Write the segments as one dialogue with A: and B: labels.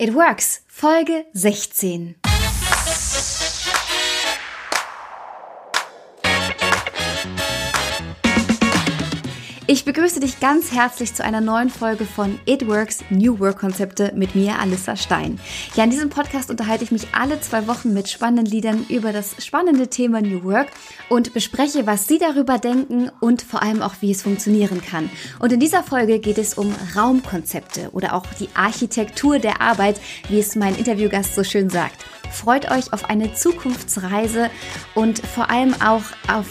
A: It Works, Folge 16. Ich begrüße dich ganz herzlich zu einer neuen Folge von It Works New Work Konzepte mit mir, Alissa Stein. Ja, in diesem Podcast unterhalte ich mich alle zwei Wochen mit spannenden Liedern über das spannende Thema New Work und bespreche, was sie darüber denken und vor allem auch, wie es funktionieren kann. Und in dieser Folge geht es um Raumkonzepte oder auch die Architektur der Arbeit, wie es mein Interviewgast so schön sagt. Freut euch auf eine Zukunftsreise und vor allem auch auf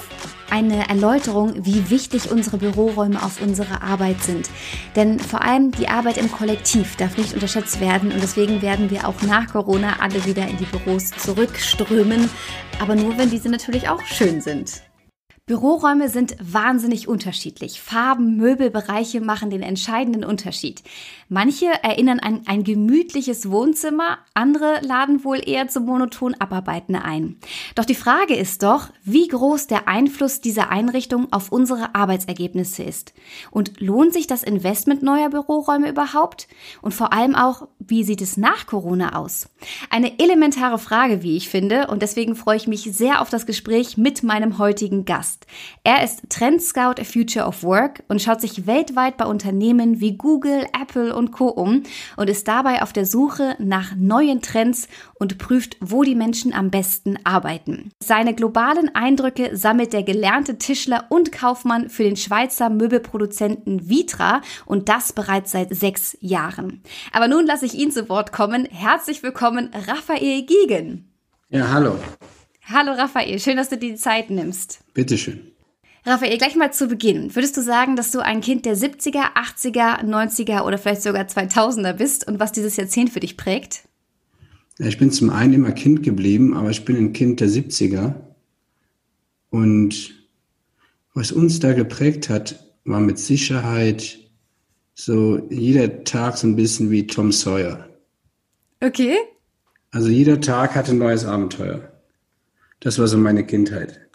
A: eine Erläuterung, wie wichtig unsere Büroräume auf unsere Arbeit sind. Denn vor allem die Arbeit im Kollektiv darf nicht unterschätzt werden und deswegen werden wir auch nach Corona alle wieder in die Büros zurückströmen, aber nur wenn diese natürlich auch schön sind. Büroräume sind wahnsinnig unterschiedlich. Farben, Möbelbereiche machen den entscheidenden Unterschied. Manche erinnern an ein gemütliches Wohnzimmer, andere laden wohl eher zum monoton Abarbeiten ein. Doch die Frage ist doch, wie groß der Einfluss dieser Einrichtung auf unsere Arbeitsergebnisse ist. Und lohnt sich das Investment neuer Büroräume überhaupt? Und vor allem auch, wie sieht es nach Corona aus? Eine elementare Frage, wie ich finde, und deswegen freue ich mich sehr auf das Gespräch mit meinem heutigen Gast. Er ist Trend Scout Future of Work und schaut sich weltweit bei Unternehmen wie Google, Apple und Co. um und ist dabei auf der Suche nach neuen Trends und prüft, wo die Menschen am besten arbeiten. Seine globalen Eindrücke sammelt der gelernte Tischler und Kaufmann für den Schweizer Möbelproduzenten Vitra und das bereits seit sechs Jahren. Aber nun lasse ich ihn zu Wort kommen. Herzlich willkommen, Raphael Giegen.
B: Ja, hallo.
A: Hallo Raphael, schön, dass du dir die Zeit nimmst.
B: Bitteschön.
A: Raphael, gleich mal zu Beginn. Würdest du sagen, dass du ein Kind der 70er, 80er, 90er oder vielleicht sogar 2000er bist und was dieses Jahrzehnt für dich prägt?
B: Ich bin zum einen immer Kind geblieben, aber ich bin ein Kind der 70er. Und was uns da geprägt hat, war mit Sicherheit so jeder Tag so ein bisschen wie Tom Sawyer.
A: Okay.
B: Also jeder Tag hatte ein neues Abenteuer. Das war so meine Kindheit.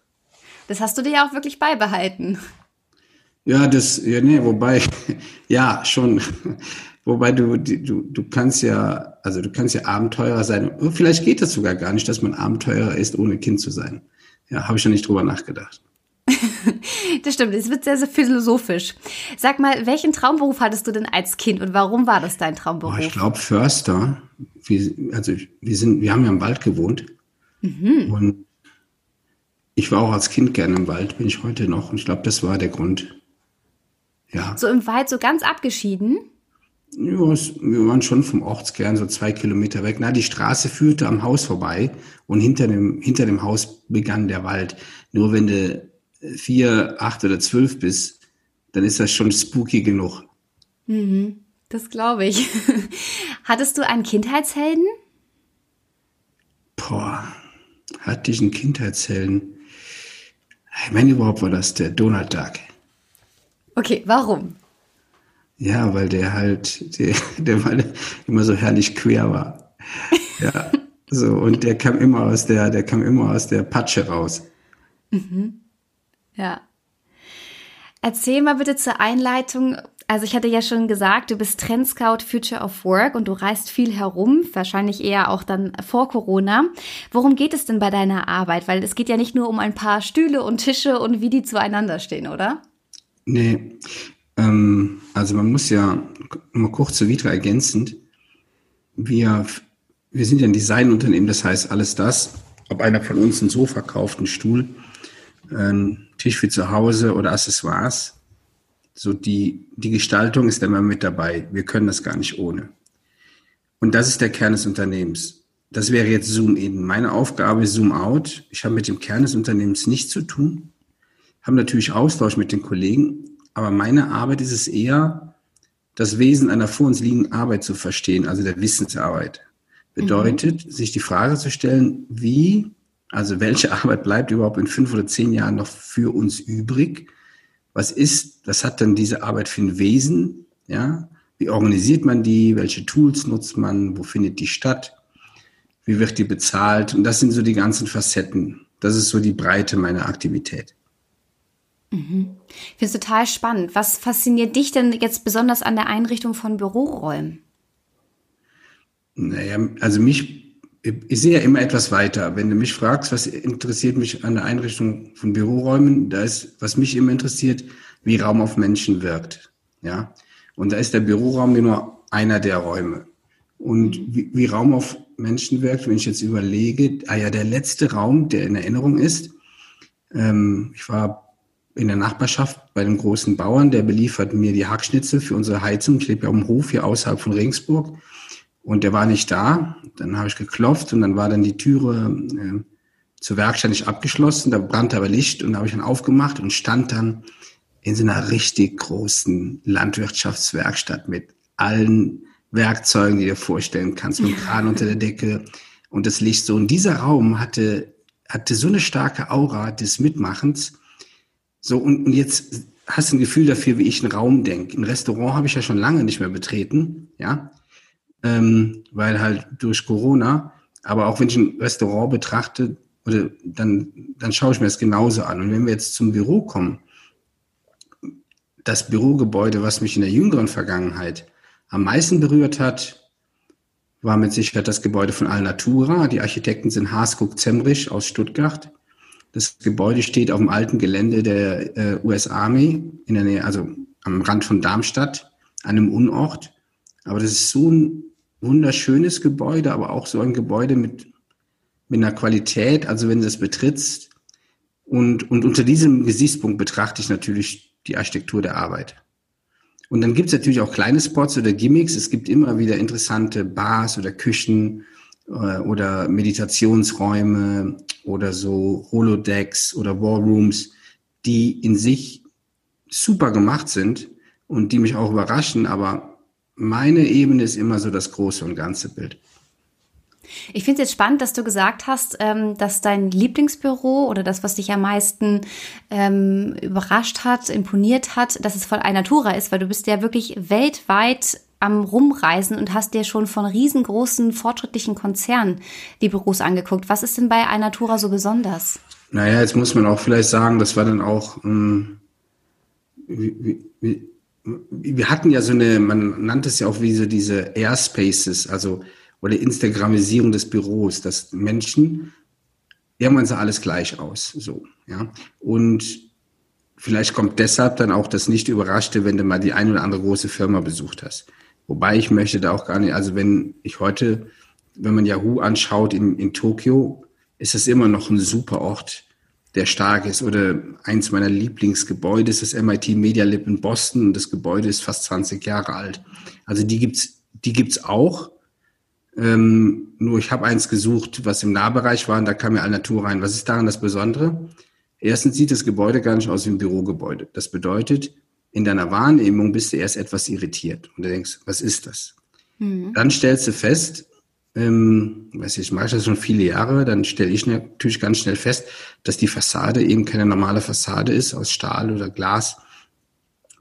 A: Das hast du dir ja auch wirklich beibehalten.
B: Ja, das, ja, nee, wobei, ja, schon. Wobei du, du, du kannst ja, also du kannst ja Abenteurer sein. Vielleicht geht das sogar gar nicht, dass man Abenteurer ist, ohne Kind zu sein. Ja, habe ich schon nicht drüber nachgedacht.
A: das stimmt, es wird sehr, sehr philosophisch. Sag mal, welchen Traumberuf hattest du denn als Kind und warum war das dein Traumberuf?
B: Oh, ich glaube Förster. Wir, also wir sind, wir haben ja im Wald gewohnt. Mhm. Und ich war auch als Kind gerne im Wald, bin ich heute noch. Und ich glaube, das war der Grund.
A: Ja. So im Wald, so ganz abgeschieden?
B: Ja, wir waren schon vom Ortskern so zwei Kilometer weg. Na, die Straße führte am Haus vorbei und hinter dem, hinter dem Haus begann der Wald. Nur wenn du vier, acht oder zwölf bist, dann ist das schon spooky genug.
A: Mhm, das glaube ich. Hattest du einen Kindheitshelden?
B: Boah, hatte ich einen Kindheitshelden? Ich meine, überhaupt war das der Donald Duck.
A: Okay, warum?
B: Ja, weil der halt, der, der war immer so herrlich quer war. Ja, so, und der kam immer aus der, der kam immer aus der Patsche raus.
A: Mhm. Ja. Erzähl mal bitte zur Einleitung, also ich hatte ja schon gesagt, du bist Trendscout Future of Work und du reist viel herum, wahrscheinlich eher auch dann vor Corona. Worum geht es denn bei deiner Arbeit? Weil es geht ja nicht nur um ein paar Stühle und Tische und wie die zueinander stehen, oder?
B: Nee, ähm, also man muss ja mal kurz zu Vitra ergänzend. Wir, wir sind ja ein Designunternehmen, das heißt alles das, ob einer von uns ein Sofa kauft, einen Stuhl, einen Tisch für zu Hause oder Accessoires, so die, die Gestaltung ist immer mit dabei. Wir können das gar nicht ohne. Und das ist der Kern des Unternehmens. Das wäre jetzt Zoom in. Meine Aufgabe ist Zoom out. Ich habe mit dem Kern des Unternehmens nichts zu tun. Habe natürlich Austausch mit den Kollegen, aber meine Arbeit ist es eher, das Wesen einer vor uns liegenden Arbeit zu verstehen, also der Wissensarbeit. Bedeutet, mhm. sich die Frage zu stellen, wie, also welche Arbeit bleibt überhaupt in fünf oder zehn Jahren noch für uns übrig? Was ist, was hat denn diese Arbeit für ein Wesen, ja? Wie organisiert man die? Welche Tools nutzt man? Wo findet die statt? Wie wird die bezahlt? Und das sind so die ganzen Facetten. Das ist so die Breite meiner Aktivität.
A: Mhm. Ich finde es total spannend. Was fasziniert dich denn jetzt besonders an der Einrichtung von Büroräumen?
B: Naja, also mich, ich sehe ja immer etwas weiter. Wenn du mich fragst, was interessiert mich an der Einrichtung von Büroräumen, da ist, was mich immer interessiert, wie Raum auf Menschen wirkt. Ja. Und da ist der Büroraum nur einer der Räume. Und wie, wie Raum auf Menschen wirkt, wenn ich jetzt überlege, ah ja, der letzte Raum, der in Erinnerung ist, ähm, ich war in der Nachbarschaft bei einem großen Bauern, der beliefert mir die Hackschnitzel für unsere Heizung. Ich lebe ja dem Hof hier außerhalb von Regensburg. Und der war nicht da. Dann habe ich geklopft und dann war dann die Türe äh, zur Werkstatt nicht abgeschlossen. Da brannte aber Licht und da habe ich dann aufgemacht und stand dann in so einer richtig großen Landwirtschaftswerkstatt mit allen Werkzeugen, die du dir vorstellen kannst, mit dem Kran unter der Decke und das Licht so. Und dieser Raum hatte, hatte so eine starke Aura des Mitmachens. So, und, und jetzt hast du ein Gefühl dafür, wie ich einen Raum denke. Ein Restaurant habe ich ja schon lange nicht mehr betreten, ja, ähm, weil halt durch Corona, aber auch wenn ich ein Restaurant betrachte, oder dann, dann schaue ich mir das genauso an. Und wenn wir jetzt zum Büro kommen, das Bürogebäude, was mich in der jüngeren Vergangenheit am meisten berührt hat, war mit Sicherheit das Gebäude von Alnatura. Die Architekten sind Haskuk Zemrich aus Stuttgart. Das Gebäude steht auf dem alten Gelände der äh, US Army in der Nähe, also am Rand von Darmstadt, an einem Unort. Aber das ist so ein wunderschönes Gebäude, aber auch so ein Gebäude mit, mit einer Qualität. Also wenn du es betrittst und, und unter diesem Gesichtspunkt betrachte ich natürlich die Architektur der Arbeit. Und dann gibt es natürlich auch kleine Spots oder Gimmicks. Es gibt immer wieder interessante Bars oder Küchen äh, oder Meditationsräume oder so Holodecks oder Warrooms, die in sich super gemacht sind und die mich auch überraschen. Aber meine Ebene ist immer so das große und ganze Bild.
A: Ich finde es jetzt spannend, dass du gesagt hast, ähm, dass dein Lieblingsbüro oder das, was dich am meisten ähm, überrascht hat, imponiert hat, dass es voll Natura ist, weil du bist ja wirklich weltweit am Rumreisen und hast dir schon von riesengroßen, fortschrittlichen Konzernen die Büros angeguckt. Was ist denn bei Natura so besonders?
B: Naja, jetzt muss man auch vielleicht sagen, das war dann auch, ähm, wir, wir, wir hatten ja so eine, man nannte es ja auch wie so diese Airspaces, also oder Instagramisierung des Büros, dass Menschen, irgendwann sah alles gleich aus, so, ja. Und vielleicht kommt deshalb dann auch das nicht überraschte, wenn du mal die ein oder andere große Firma besucht hast. Wobei ich möchte da auch gar nicht, also wenn ich heute, wenn man Yahoo anschaut in, in Tokio, ist das immer noch ein super Ort, der stark ist. Oder eins meiner Lieblingsgebäude ist das MIT Media Lab in Boston und das Gebäude ist fast 20 Jahre alt. Also die gibt's, die gibt's auch. Ähm, nur ich habe eins gesucht, was im Nahbereich war und da kam mir Natur rein. Was ist daran das Besondere? Erstens sieht das Gebäude gar nicht aus wie ein Bürogebäude. Das bedeutet, in deiner Wahrnehmung bist du erst etwas irritiert und du denkst, was ist das? Mhm. Dann stellst du fest, ähm, weiß ich, ich mache das schon viele Jahre, dann stelle ich natürlich ganz schnell fest, dass die Fassade eben keine normale Fassade ist aus Stahl oder Glas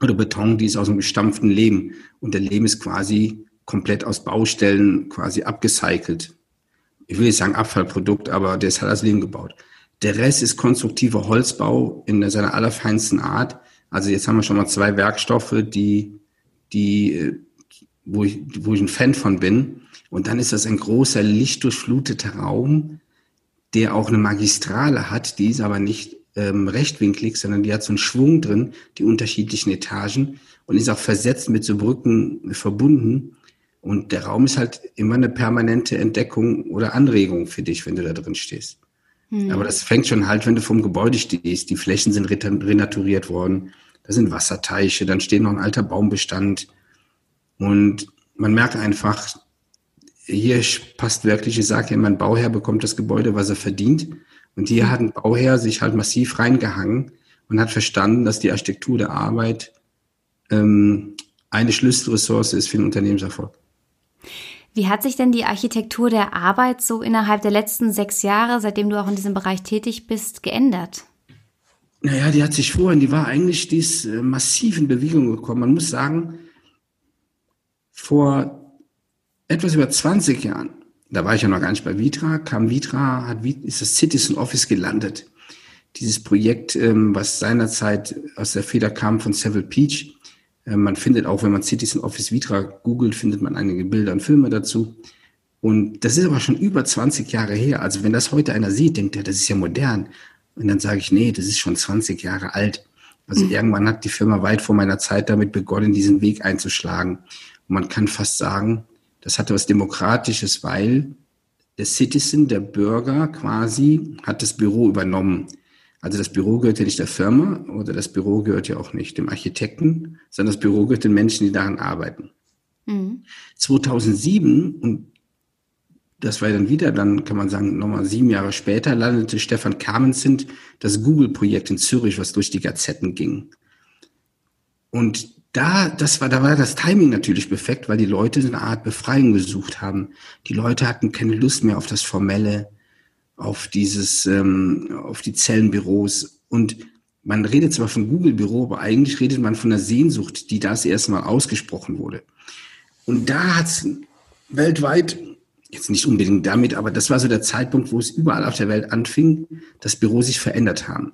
B: oder Beton, die ist aus einem gestampften Lehm. Und der Lehm ist quasi komplett aus Baustellen quasi abgecycelt. Ich will nicht sagen Abfallprodukt, aber der ist halt als Lehm gebaut. Der Rest ist konstruktiver Holzbau in seiner allerfeinsten Art. Also jetzt haben wir schon mal zwei Werkstoffe, die, die, äh, wo ich, wo ich ein Fan von bin. Und dann ist das ein großer, lichtdurchfluteter Raum, der auch eine Magistrale hat, die ist aber nicht ähm, rechtwinklig, sondern die hat so einen Schwung drin, die unterschiedlichen Etagen und ist auch versetzt mit so Brücken verbunden. Und der Raum ist halt immer eine permanente Entdeckung oder Anregung für dich, wenn du da drin stehst. Mhm. Aber das fängt schon halt, wenn du vom Gebäude stehst. Die Flächen sind renaturiert worden. Da sind Wasserteiche, dann steht noch ein alter Baumbestand. Und man merkt einfach, hier passt wirklich, ich sage ja, mein Bauherr bekommt das Gebäude, was er verdient. Und hier hat ein Bauherr sich halt massiv reingehangen und hat verstanden, dass die Architektur der Arbeit ähm, eine Schlüsselressource ist für den Unternehmenserfolg.
A: Wie hat sich denn die Architektur der Arbeit so innerhalb der letzten sechs Jahre, seitdem du auch in diesem Bereich tätig bist, geändert?
B: Naja, die hat sich vorhin, die war eigentlich, die ist äh, massiv in Bewegung gekommen. Man muss sagen, vor etwas über 20 Jahren, da war ich ja noch gar nicht bei Vitra, kam Vitra, hat, ist das Citizen Office gelandet. Dieses Projekt, ähm, was seinerzeit aus der Feder kam von Seville Peach, äh, man findet auch, wenn man Citizen Office Vitra googelt, findet man einige Bilder und Filme dazu. Und das ist aber schon über 20 Jahre her. Also wenn das heute einer sieht, denkt er, das ist ja modern. Und dann sage ich, nee, das ist schon 20 Jahre alt. Also mhm. irgendwann hat die Firma weit vor meiner Zeit damit begonnen, diesen Weg einzuschlagen. Und man kann fast sagen, das hatte was Demokratisches, weil der Citizen, der Bürger quasi, hat das Büro übernommen. Also das Büro gehört ja nicht der Firma oder das Büro gehört ja auch nicht dem Architekten, sondern das Büro gehört den Menschen, die daran arbeiten. Mhm. 2007, und das war dann wieder, dann kann man sagen, nochmal sieben Jahre später, landete Stefan Kamenzind das Google-Projekt in Zürich, was durch die Gazetten ging. Und da, das war, da war das Timing natürlich perfekt, weil die Leute eine Art Befreiung gesucht haben. Die Leute hatten keine Lust mehr auf das Formelle, auf dieses, ähm, auf die Zellenbüros. Und man redet zwar von Google-Büro, aber eigentlich redet man von der Sehnsucht, die das erstmal ausgesprochen wurde. Und da hat es weltweit, jetzt nicht unbedingt damit, aber das war so der Zeitpunkt, wo es überall auf der Welt anfing, dass Büros sich verändert haben.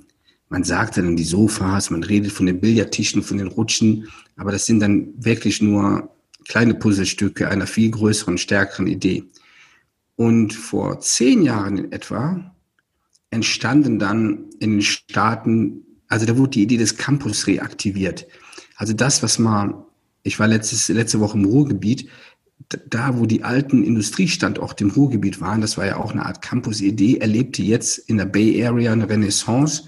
B: Man sagt dann die Sofas, man redet von den Billardtischen, von den Rutschen, aber das sind dann wirklich nur kleine Puzzlestücke einer viel größeren, stärkeren Idee. Und vor zehn Jahren in etwa entstanden dann in den Staaten, also da wurde die Idee des Campus reaktiviert. Also das, was mal, ich war letztes, letzte Woche im Ruhrgebiet, da, wo die alten Industriestandorte im Ruhrgebiet waren, das war ja auch eine Art Campus-Idee, erlebte jetzt in der Bay Area eine Renaissance,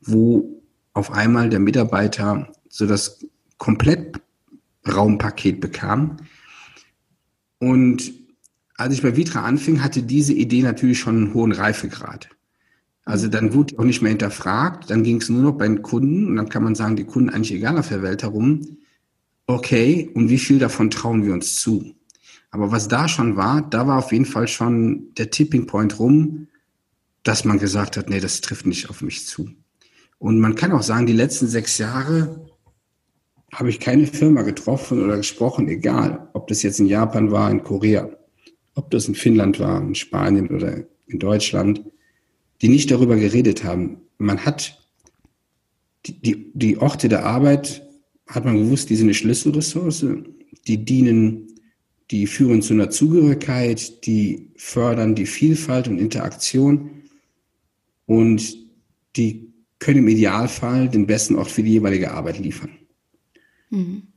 B: wo auf einmal der Mitarbeiter so das Komplettraumpaket bekam. Und als ich bei Vitra anfing, hatte diese Idee natürlich schon einen hohen Reifegrad. Also dann wurde auch nicht mehr hinterfragt, dann ging es nur noch bei den Kunden und dann kann man sagen, die Kunden eigentlich egal auf der Welt herum. Okay, und wie viel davon trauen wir uns zu? Aber was da schon war, da war auf jeden Fall schon der Tipping Point rum, dass man gesagt hat, nee, das trifft nicht auf mich zu. Und man kann auch sagen, die letzten sechs Jahre habe ich keine Firma getroffen oder gesprochen, egal, ob das jetzt in Japan war, in Korea, ob das in Finnland war, in Spanien oder in Deutschland, die nicht darüber geredet haben. Man hat die, die, die Orte der Arbeit, hat man gewusst, die sind eine Schlüsselressource, die dienen, die führen zu einer Zugehörigkeit, die fördern die Vielfalt und Interaktion und die können im Idealfall den besten Ort für die jeweilige Arbeit liefern. Mhm.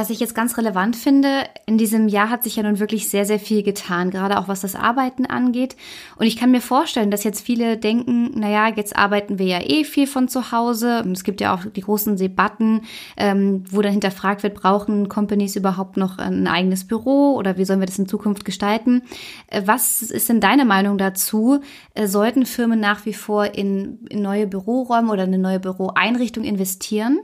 A: Was ich jetzt ganz relevant finde, in diesem Jahr hat sich ja nun wirklich sehr, sehr viel getan, gerade auch was das Arbeiten angeht. Und ich kann mir vorstellen, dass jetzt viele denken, naja, jetzt arbeiten wir ja eh viel von zu Hause. Und es gibt ja auch die großen Debatten, ähm, wo dann hinterfragt wird, brauchen Companies überhaupt noch ein eigenes Büro oder wie sollen wir das in Zukunft gestalten? Äh, was ist denn deine Meinung dazu? Äh, sollten Firmen nach wie vor in, in neue Büroräume oder eine neue Büroeinrichtung investieren?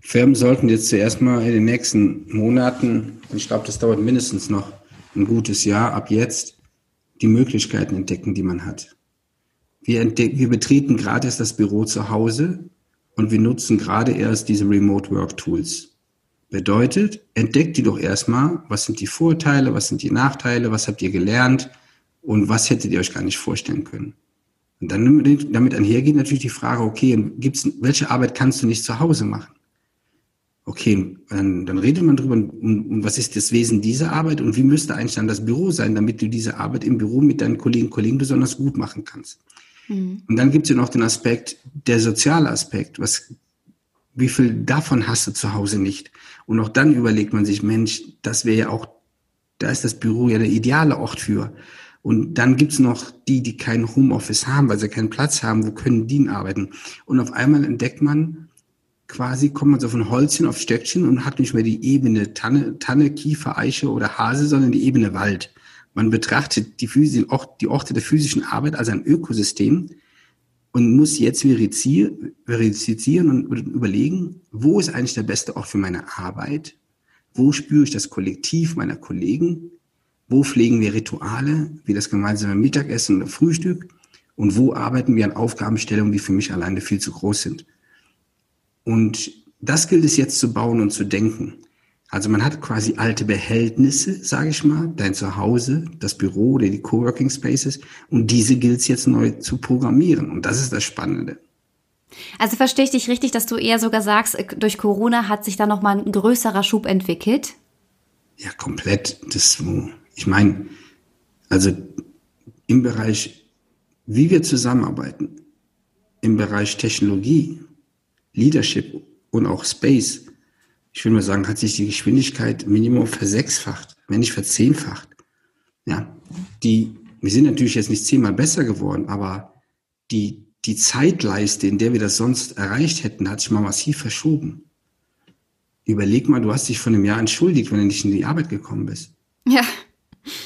B: Firmen sollten jetzt zuerst mal in den nächsten Monaten, ich glaube, das dauert mindestens noch ein gutes Jahr ab jetzt, die Möglichkeiten entdecken, die man hat. Wir, entdecken, wir betreten gerade erst das Büro zu Hause und wir nutzen gerade erst diese Remote Work Tools. Bedeutet, entdeckt die doch erstmal, was sind die Vorteile, was sind die Nachteile, was habt ihr gelernt und was hättet ihr euch gar nicht vorstellen können. Und dann damit einhergeht natürlich die Frage, okay, gibt's, welche Arbeit kannst du nicht zu Hause machen? Okay, dann, dann redet man drüber, und, und was ist das Wesen dieser Arbeit und wie müsste eigentlich dann das Büro sein, damit du diese Arbeit im Büro mit deinen Kolleginnen und Kollegen besonders gut machen kannst. Mhm. Und dann gibt es ja noch den Aspekt, der soziale Aspekt, was, wie viel davon hast du zu Hause nicht? Und auch dann überlegt man sich, Mensch, das wäre ja auch, da ist das Büro ja der ideale Ort für. Und dann gibt's noch die, die kein Homeoffice haben, weil sie keinen Platz haben, wo können die arbeiten? Und auf einmal entdeckt man, quasi kommt man so von Holzchen auf Stöckchen und hat nicht mehr die Ebene Tanne, Tanne, Kiefer, Eiche oder Hase, sondern die Ebene Wald. Man betrachtet die, Physi die Orte der physischen Arbeit als ein Ökosystem und muss jetzt verifizieren und überlegen, wo ist eigentlich der beste Ort für meine Arbeit? Wo spüre ich das Kollektiv meiner Kollegen? Wo pflegen wir Rituale, wie das gemeinsame Mittagessen oder Frühstück? Und wo arbeiten wir an Aufgabenstellungen, die für mich alleine viel zu groß sind? Und das gilt es jetzt zu bauen und zu denken. Also man hat quasi alte Behältnisse, sage ich mal, dein Zuhause, das Büro oder die Coworking Spaces und diese gilt es jetzt neu zu programmieren und das ist das Spannende.
A: Also verstehe ich dich richtig, dass du eher sogar sagst, durch Corona hat sich da noch mal ein größerer Schub entwickelt?
B: Ja, komplett. Das, ich meine, also im Bereich, wie wir zusammenarbeiten, im Bereich Technologie, Leadership und auch Space, ich würde mal sagen, hat sich die Geschwindigkeit Minimum versechsfacht, wenn nicht verzehnfacht. Ja, die, wir sind natürlich jetzt nicht zehnmal besser geworden, aber die, die Zeitleiste, in der wir das sonst erreicht hätten, hat sich mal massiv verschoben. Überleg mal, du hast dich vor einem Jahr entschuldigt, wenn du nicht in die Arbeit gekommen bist.
A: Ja.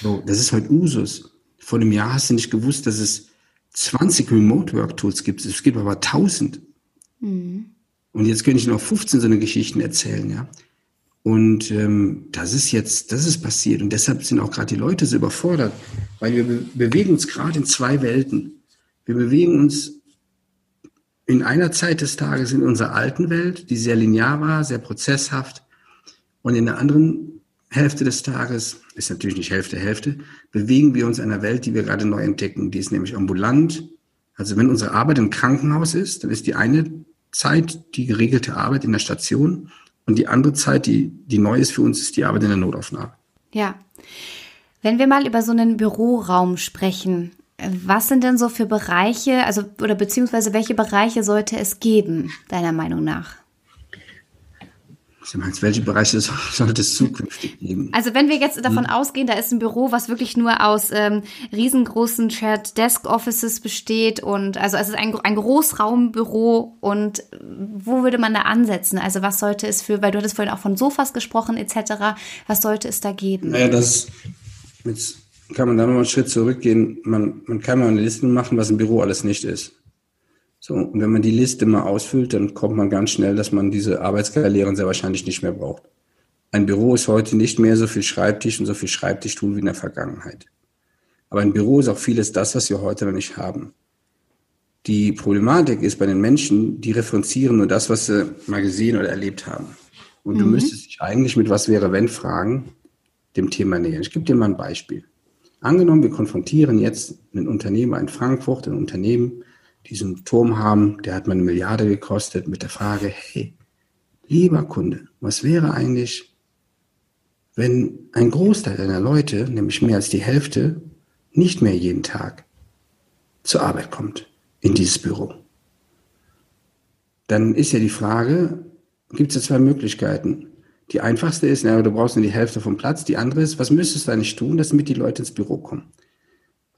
B: So, das ist heute Usus. Vor einem Jahr hast du nicht gewusst, dass es 20 Remote Work Tools gibt. Es gibt aber 1000. Mhm. Und jetzt könnte ich noch 15 so eine Geschichten erzählen, ja. Und ähm, das ist jetzt, das ist passiert. Und deshalb sind auch gerade die Leute so überfordert, weil wir be bewegen uns gerade in zwei Welten. Wir bewegen uns in einer Zeit des Tages in unserer alten Welt, die sehr linear war, sehr prozesshaft. Und in der anderen Hälfte des Tages, ist natürlich nicht Hälfte, Hälfte, bewegen wir uns in einer Welt, die wir gerade neu entdecken. Die ist nämlich ambulant. Also wenn unsere Arbeit im Krankenhaus ist, dann ist die eine Zeit die geregelte Arbeit in der Station und die andere Zeit, die, die neu ist für uns, ist die Arbeit in der Notaufnahme.
A: Ja. Wenn wir mal über so einen Büroraum sprechen, was sind denn so für Bereiche, also oder beziehungsweise welche Bereiche sollte es geben, deiner Meinung nach?
B: Sie meinst, welche Bereiche sollte es zukünftig geben?
A: Also wenn wir jetzt davon hm. ausgehen, da ist ein Büro, was wirklich nur aus ähm, riesengroßen Shared Desk Offices besteht und also es ist ein, ein Großraumbüro und wo würde man da ansetzen? Also was sollte es für, weil du hattest vorhin auch von Sofas gesprochen etc., was sollte es da geben?
B: Naja, das jetzt kann man da nochmal einen Schritt zurückgehen. Man, man kann mal eine Liste machen, was ein Büro alles nicht ist. So, und wenn man die Liste mal ausfüllt, dann kommt man ganz schnell, dass man diese Arbeitskarrieren sehr wahrscheinlich nicht mehr braucht. Ein Büro ist heute nicht mehr so viel Schreibtisch und so viel Schreibtisch tun wie in der Vergangenheit. Aber ein Büro ist auch vieles das, was wir heute noch nicht haben. Die Problematik ist bei den Menschen, die referenzieren nur das, was sie mal gesehen oder erlebt haben. Und mhm. du müsstest dich eigentlich mit was wäre wenn fragen, dem Thema nähern. Ich gebe dir mal ein Beispiel. Angenommen, wir konfrontieren jetzt einen Unternehmer in Frankfurt, ein Unternehmen, diesen Turm haben, der hat mal eine Milliarde gekostet, mit der Frage, hey, lieber Kunde, was wäre eigentlich, wenn ein Großteil deiner Leute, nämlich mehr als die Hälfte, nicht mehr jeden Tag zur Arbeit kommt, in dieses Büro? Dann ist ja die Frage, gibt es ja zwei Möglichkeiten. Die einfachste ist, na, du brauchst nur die Hälfte vom Platz. Die andere ist, was müsstest du eigentlich tun, damit die Leute ins Büro kommen?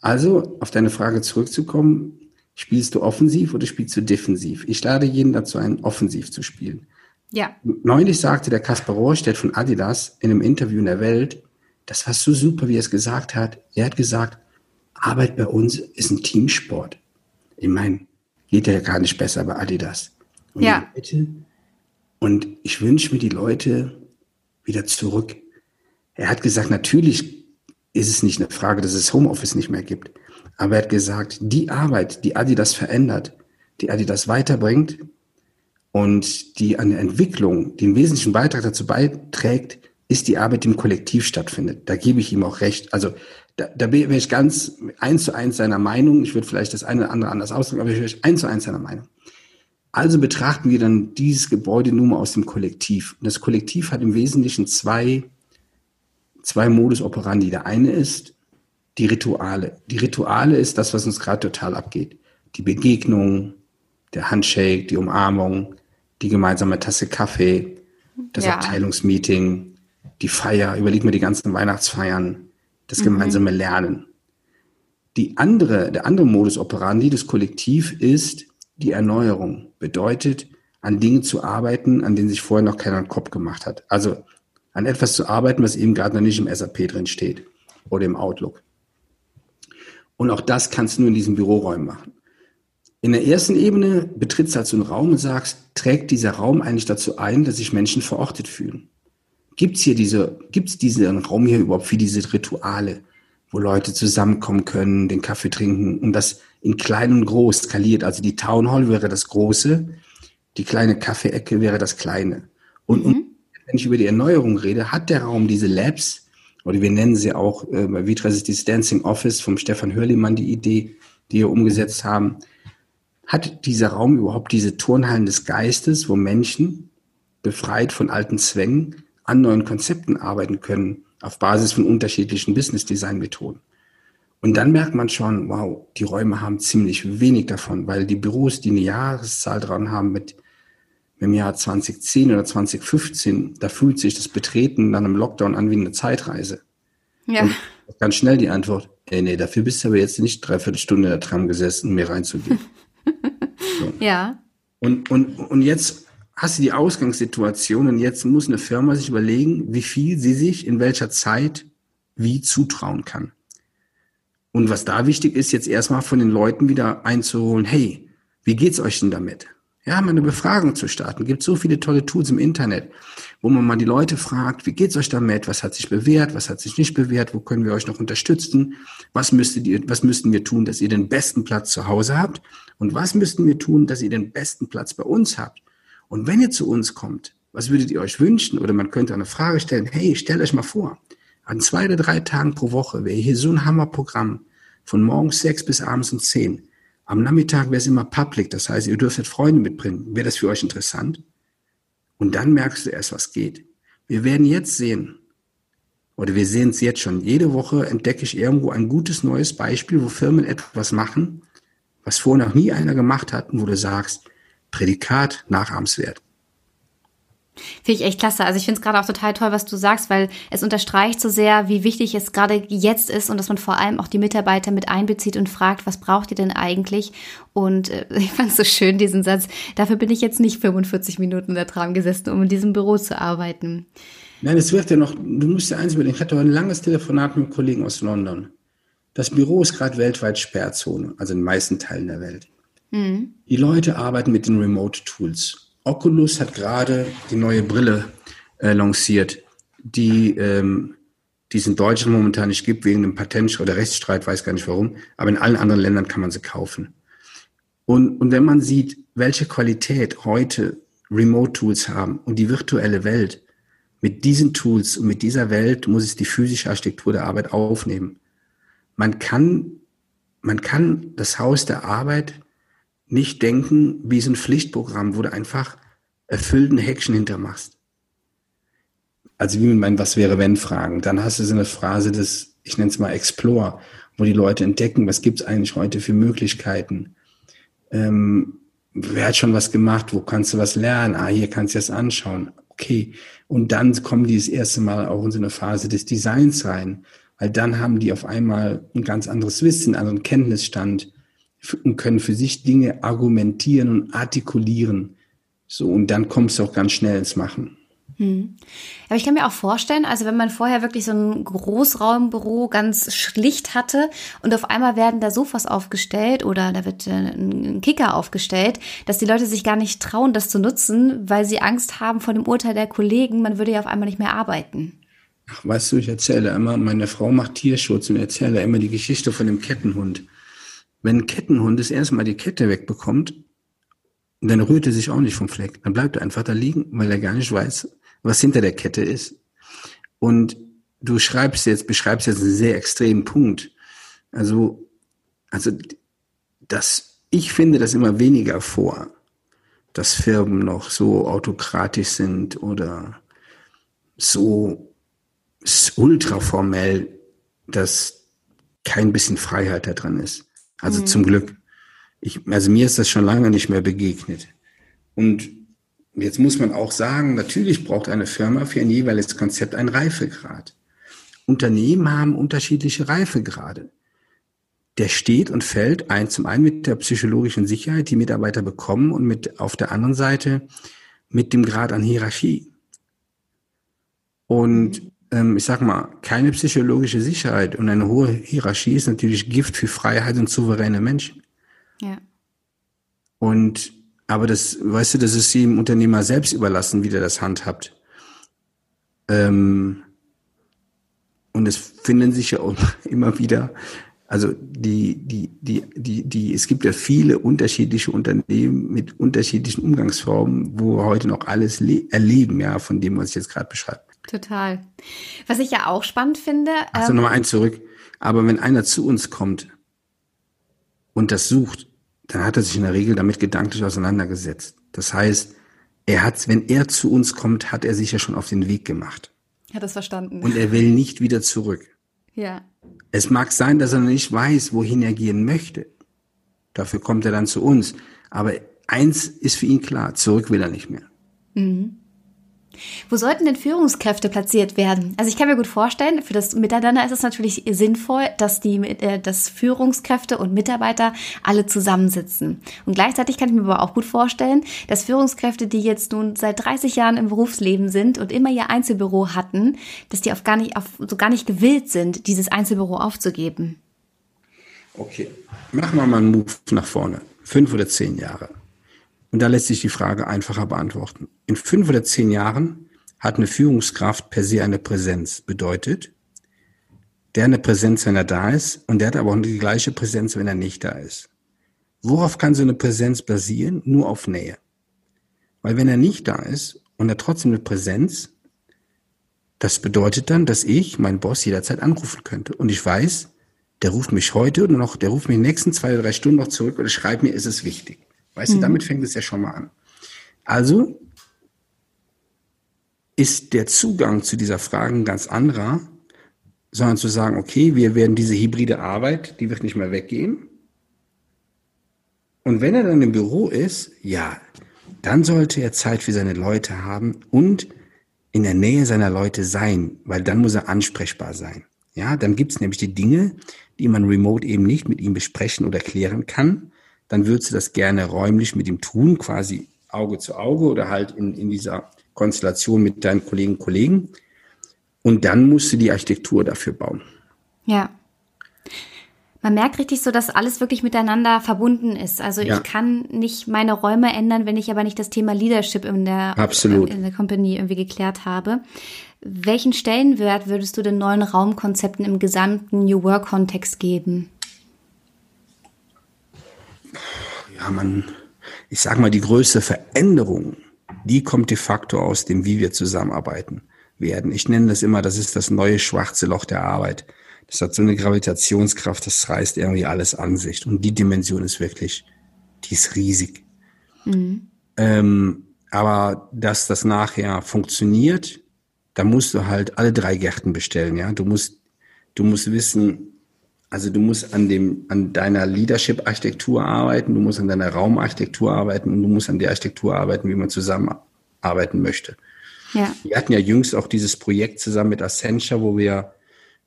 B: Also, auf deine Frage zurückzukommen, Spielst du offensiv oder spielst du defensiv? Ich lade jeden dazu ein, offensiv zu spielen.
A: Ja.
B: Neulich sagte der Kaspar Rohrstedt von Adidas in einem Interview in der Welt, das war so super, wie er es gesagt hat. Er hat gesagt, Arbeit bei uns ist ein Teamsport. Ich meine, geht ja gar nicht besser bei Adidas. Und
A: ja.
B: Leute, und ich wünsche mir die Leute wieder zurück. Er hat gesagt, natürlich ist es nicht eine Frage, dass es Homeoffice nicht mehr gibt. Aber er hat gesagt, die Arbeit, die Adidas verändert, die Adidas weiterbringt und die an der Entwicklung den wesentlichen Beitrag dazu beiträgt, ist die Arbeit, die im Kollektiv stattfindet. Da gebe ich ihm auch recht. Also da, da bin ich ganz eins zu eins seiner Meinung. Ich würde vielleicht das eine oder andere anders ausdrücken, aber ich bin eins zu eins seiner Meinung. Also betrachten wir dann dieses Gebäude nur mal aus dem Kollektiv. Und das Kollektiv hat im Wesentlichen zwei, zwei Modus operandi. Der eine ist, die Rituale. Die Rituale ist das, was uns gerade total abgeht. Die Begegnung, der Handshake, die Umarmung, die gemeinsame Tasse Kaffee, das ja. Abteilungsmeeting, die Feier, überleg mir die ganzen Weihnachtsfeiern, das mhm. gemeinsame mhm. Lernen. Die andere, der andere Modus operandi des Kollektiv ist die Erneuerung. Bedeutet, an Dingen zu arbeiten, an denen sich vorher noch keiner einen Kopf gemacht hat. Also an etwas zu arbeiten, was eben gerade noch nicht im SAP drin steht oder im Outlook. Und auch das kannst du nur in diesen Büroräumen machen. In der ersten Ebene betrittst du halt so einen Raum und sagst, trägt dieser Raum eigentlich dazu ein, dass sich Menschen verortet fühlen? Gibt's hier diese, gibt's diesen Raum hier überhaupt für diese Rituale, wo Leute zusammenkommen können, den Kaffee trinken und das in klein und groß skaliert? Also die Town Hall wäre das Große, die kleine Kaffeeecke wäre das Kleine. Und, mhm. und wenn ich über die Erneuerung rede, hat der Raum diese Labs, oder wir nennen sie auch äh, bei ist dieses Dancing Office vom Stefan Hörlimann die Idee, die wir umgesetzt haben. Hat dieser Raum überhaupt diese Turnhallen des Geistes, wo Menschen befreit von alten Zwängen an neuen Konzepten arbeiten können auf Basis von unterschiedlichen Business Design Methoden. Und dann merkt man schon, wow, die Räume haben ziemlich wenig davon, weil die Büros, die eine Jahreszahl dran haben mit im Jahr 2010 oder 2015, da fühlt sich das Betreten dann im Lockdown an wie eine Zeitreise. Ja. Und ganz schnell die Antwort, ey, nee, dafür bist du aber jetzt nicht dreiviertel Stunde in der Tram gesessen, um mir reinzugehen.
A: so. Ja.
B: Und, und, und jetzt hast du die Ausgangssituation und jetzt muss eine Firma sich überlegen, wie viel sie sich in welcher Zeit wie zutrauen kann. Und was da wichtig ist, jetzt erstmal von den Leuten wieder einzuholen, hey, wie geht's euch denn damit? Ja, mal eine Befragung zu starten. Gibt so viele tolle Tools im Internet, wo man mal die Leute fragt, wie geht's euch damit? Was hat sich bewährt? Was hat sich nicht bewährt? Wo können wir euch noch unterstützen? Was müsstet ihr, was müssten wir tun, dass ihr den besten Platz zu Hause habt? Und was müssten wir tun, dass ihr den besten Platz bei uns habt? Und wenn ihr zu uns kommt, was würdet ihr euch wünschen? Oder man könnte eine Frage stellen, hey, stellt euch mal vor, an zwei oder drei Tagen pro Woche wäre hier so ein Hammerprogramm von morgens sechs bis abends um zehn. Am Nachmittag wäre es immer public, das heißt, ihr dürftet Freunde mitbringen. Wäre das für euch interessant? Und dann merkst du erst, was geht. Wir werden jetzt sehen, oder wir sehen es jetzt schon, jede Woche entdecke ich irgendwo ein gutes neues Beispiel, wo Firmen etwas machen, was vorher noch nie einer gemacht hat und wo du sagst, Prädikat nachahmenswert.
A: Finde ich echt klasse. Also ich finde es gerade auch total toll, was du sagst, weil es unterstreicht so sehr, wie wichtig es gerade jetzt ist und dass man vor allem auch die Mitarbeiter mit einbezieht und fragt, was braucht ihr denn eigentlich? Und äh, ich fand es so schön, diesen Satz. Dafür bin ich jetzt nicht 45 Minuten in der Tram gesessen, um in diesem Büro zu arbeiten.
B: Nein, es wird ja noch, du musst ja eins überlegen, ich hatte ein langes Telefonat mit einem Kollegen aus London. Das Büro ist gerade weltweit Sperrzone, also in den meisten Teilen der Welt. Mhm. Die Leute arbeiten mit den Remote Tools. Oculus hat gerade die neue Brille äh, lanciert, die, ähm, die es in Deutschland momentan nicht gibt, wegen einem Patent- oder Rechtsstreit, weiß gar nicht warum, aber in allen anderen Ländern kann man sie kaufen. Und, und wenn man sieht, welche Qualität heute Remote-Tools haben und die virtuelle Welt, mit diesen Tools und mit dieser Welt muss es die physische Architektur der Arbeit aufnehmen. Man kann, man kann das Haus der Arbeit nicht denken wie so ein Pflichtprogramm, wo du einfach erfüllten Häkchen hintermachst. Also wie mit meinen Was wäre wenn Fragen. Dann hast du so eine Phrase des, ich nenne es mal Explore, wo die Leute entdecken, was gibt es eigentlich heute für Möglichkeiten. Ähm, wer hat schon was gemacht? Wo kannst du was lernen? Ah, hier kannst du das anschauen. Okay. Und dann kommen die das erste Mal auch in so eine Phase des Designs rein, weil dann haben die auf einmal ein ganz anderes Wissen, einen anderen Kenntnisstand und können für sich Dinge argumentieren und artikulieren. So, und dann kommst du auch ganz schnell ins Machen.
A: Hm. Aber ich kann mir auch vorstellen, also wenn man vorher wirklich so ein Großraumbüro ganz schlicht hatte und auf einmal werden da Sofas aufgestellt oder da wird äh, ein Kicker aufgestellt, dass die Leute sich gar nicht trauen, das zu nutzen, weil sie Angst haben vor dem Urteil der Kollegen, man würde ja auf einmal nicht mehr arbeiten.
B: Ach, weißt du, ich erzähle immer, meine Frau macht Tierschutz und erzähle immer die Geschichte von dem Kettenhund. Wenn ein Kettenhund das erste Mal die Kette wegbekommt, dann rührt er sich auch nicht vom Fleck. Dann bleibt er einfach da liegen, weil er gar nicht weiß, was hinter der Kette ist. Und du schreibst jetzt, beschreibst jetzt einen sehr extremen Punkt. Also, also, das, ich finde das immer weniger vor, dass Firmen noch so autokratisch sind oder so ultraformell, dass kein bisschen Freiheit da dran ist. Also mhm. zum Glück. Ich, also mir ist das schon lange nicht mehr begegnet. Und jetzt muss man auch sagen, natürlich braucht eine Firma für ein jeweiliges Konzept einen Reifegrad. Unternehmen haben unterschiedliche Reifegrade. Der steht und fällt ein zum einen mit der psychologischen Sicherheit, die Mitarbeiter bekommen und mit auf der anderen Seite mit dem Grad an Hierarchie. Und ich sag mal, keine psychologische Sicherheit und eine hohe Hierarchie ist natürlich Gift für Freiheit und souveräne Menschen.
A: Ja.
B: Und, aber das, weißt du, das ist jedem Unternehmer selbst überlassen, wie der das handhabt. Ähm, und es finden sich ja auch immer wieder, also die, die, die, die, die, es gibt ja viele unterschiedliche Unternehmen mit unterschiedlichen Umgangsformen, wo wir heute noch alles erleben, ja, von dem, was ich jetzt gerade beschreibe.
A: Total. Was ich ja auch spannend finde.
B: Also ähm, nochmal eins zurück. Aber wenn einer zu uns kommt und das sucht, dann hat er sich in der Regel damit gedanklich auseinandergesetzt. Das heißt, er hat, wenn er zu uns kommt, hat er sich ja schon auf den Weg gemacht.
A: Hat das verstanden.
B: Und er will nicht wieder zurück.
A: Ja.
B: Es mag sein, dass er nicht weiß, wohin er gehen möchte. Dafür kommt er dann zu uns. Aber eins ist für ihn klar, zurück will er nicht mehr. Mhm.
A: Wo sollten denn Führungskräfte platziert werden? Also ich kann mir gut vorstellen, für das Miteinander ist es natürlich sinnvoll, dass die, äh, dass Führungskräfte und Mitarbeiter alle zusammensitzen. Und gleichzeitig kann ich mir aber auch gut vorstellen, dass Führungskräfte, die jetzt nun seit 30 Jahren im Berufsleben sind und immer ihr Einzelbüro hatten, dass die auf gar nicht, auf, so gar nicht gewillt sind, dieses Einzelbüro aufzugeben.
B: Okay, machen wir mal einen Move nach vorne. Fünf oder zehn Jahre. Und da lässt sich die Frage einfacher beantworten. In fünf oder zehn Jahren hat eine Führungskraft per se eine Präsenz. Bedeutet, der eine Präsenz, wenn er da ist, und der hat aber auch die gleiche Präsenz, wenn er nicht da ist. Worauf kann so eine Präsenz basieren? Nur auf Nähe. Weil wenn er nicht da ist und er trotzdem eine Präsenz, das bedeutet dann, dass ich meinen Boss jederzeit anrufen könnte. Und ich weiß, der ruft mich heute oder noch, der ruft mich in den nächsten zwei oder drei Stunden noch zurück oder schreibt mir, ist es wichtig. Weißt mhm. du, damit fängt es ja schon mal an. Also ist der Zugang zu dieser Frage ein ganz anderer, sondern zu sagen, okay, wir werden diese hybride Arbeit, die wird nicht mehr weggehen. Und wenn er dann im Büro ist, ja, dann sollte er Zeit für seine Leute haben und in der Nähe seiner Leute sein, weil dann muss er ansprechbar sein. Ja, dann gibt es nämlich die Dinge, die man remote eben nicht mit ihm besprechen oder klären kann dann würdest du das gerne räumlich mit ihm tun, quasi Auge zu Auge oder halt in, in dieser Konstellation mit deinen Kollegen und Kollegen. Und dann musst du die Architektur dafür bauen.
A: Ja. Man merkt richtig so, dass alles wirklich miteinander verbunden ist. Also ja. ich kann nicht meine Räume ändern, wenn ich aber nicht das Thema Leadership in der,
B: Absolut.
A: in der Company irgendwie geklärt habe. Welchen Stellenwert würdest du den neuen Raumkonzepten im gesamten New Work Kontext geben?
B: Ja, man, ich sag mal, die größte Veränderung, die kommt de facto aus dem, wie wir zusammenarbeiten werden. Ich nenne das immer, das ist das neue schwarze Loch der Arbeit. Das hat so eine Gravitationskraft, das reißt irgendwie alles an sich. Und die Dimension ist wirklich, die ist riesig. Mhm. Ähm, aber dass das nachher funktioniert, da musst du halt alle drei Gärten bestellen, ja. Du musst, du musst wissen, also du musst an dem, an deiner Leadership-Architektur arbeiten, du musst an deiner Raumarchitektur arbeiten und du musst an der Architektur arbeiten, wie man zusammenarbeiten möchte. Ja. Wir hatten ja jüngst auch dieses Projekt zusammen mit Accenture, wo wir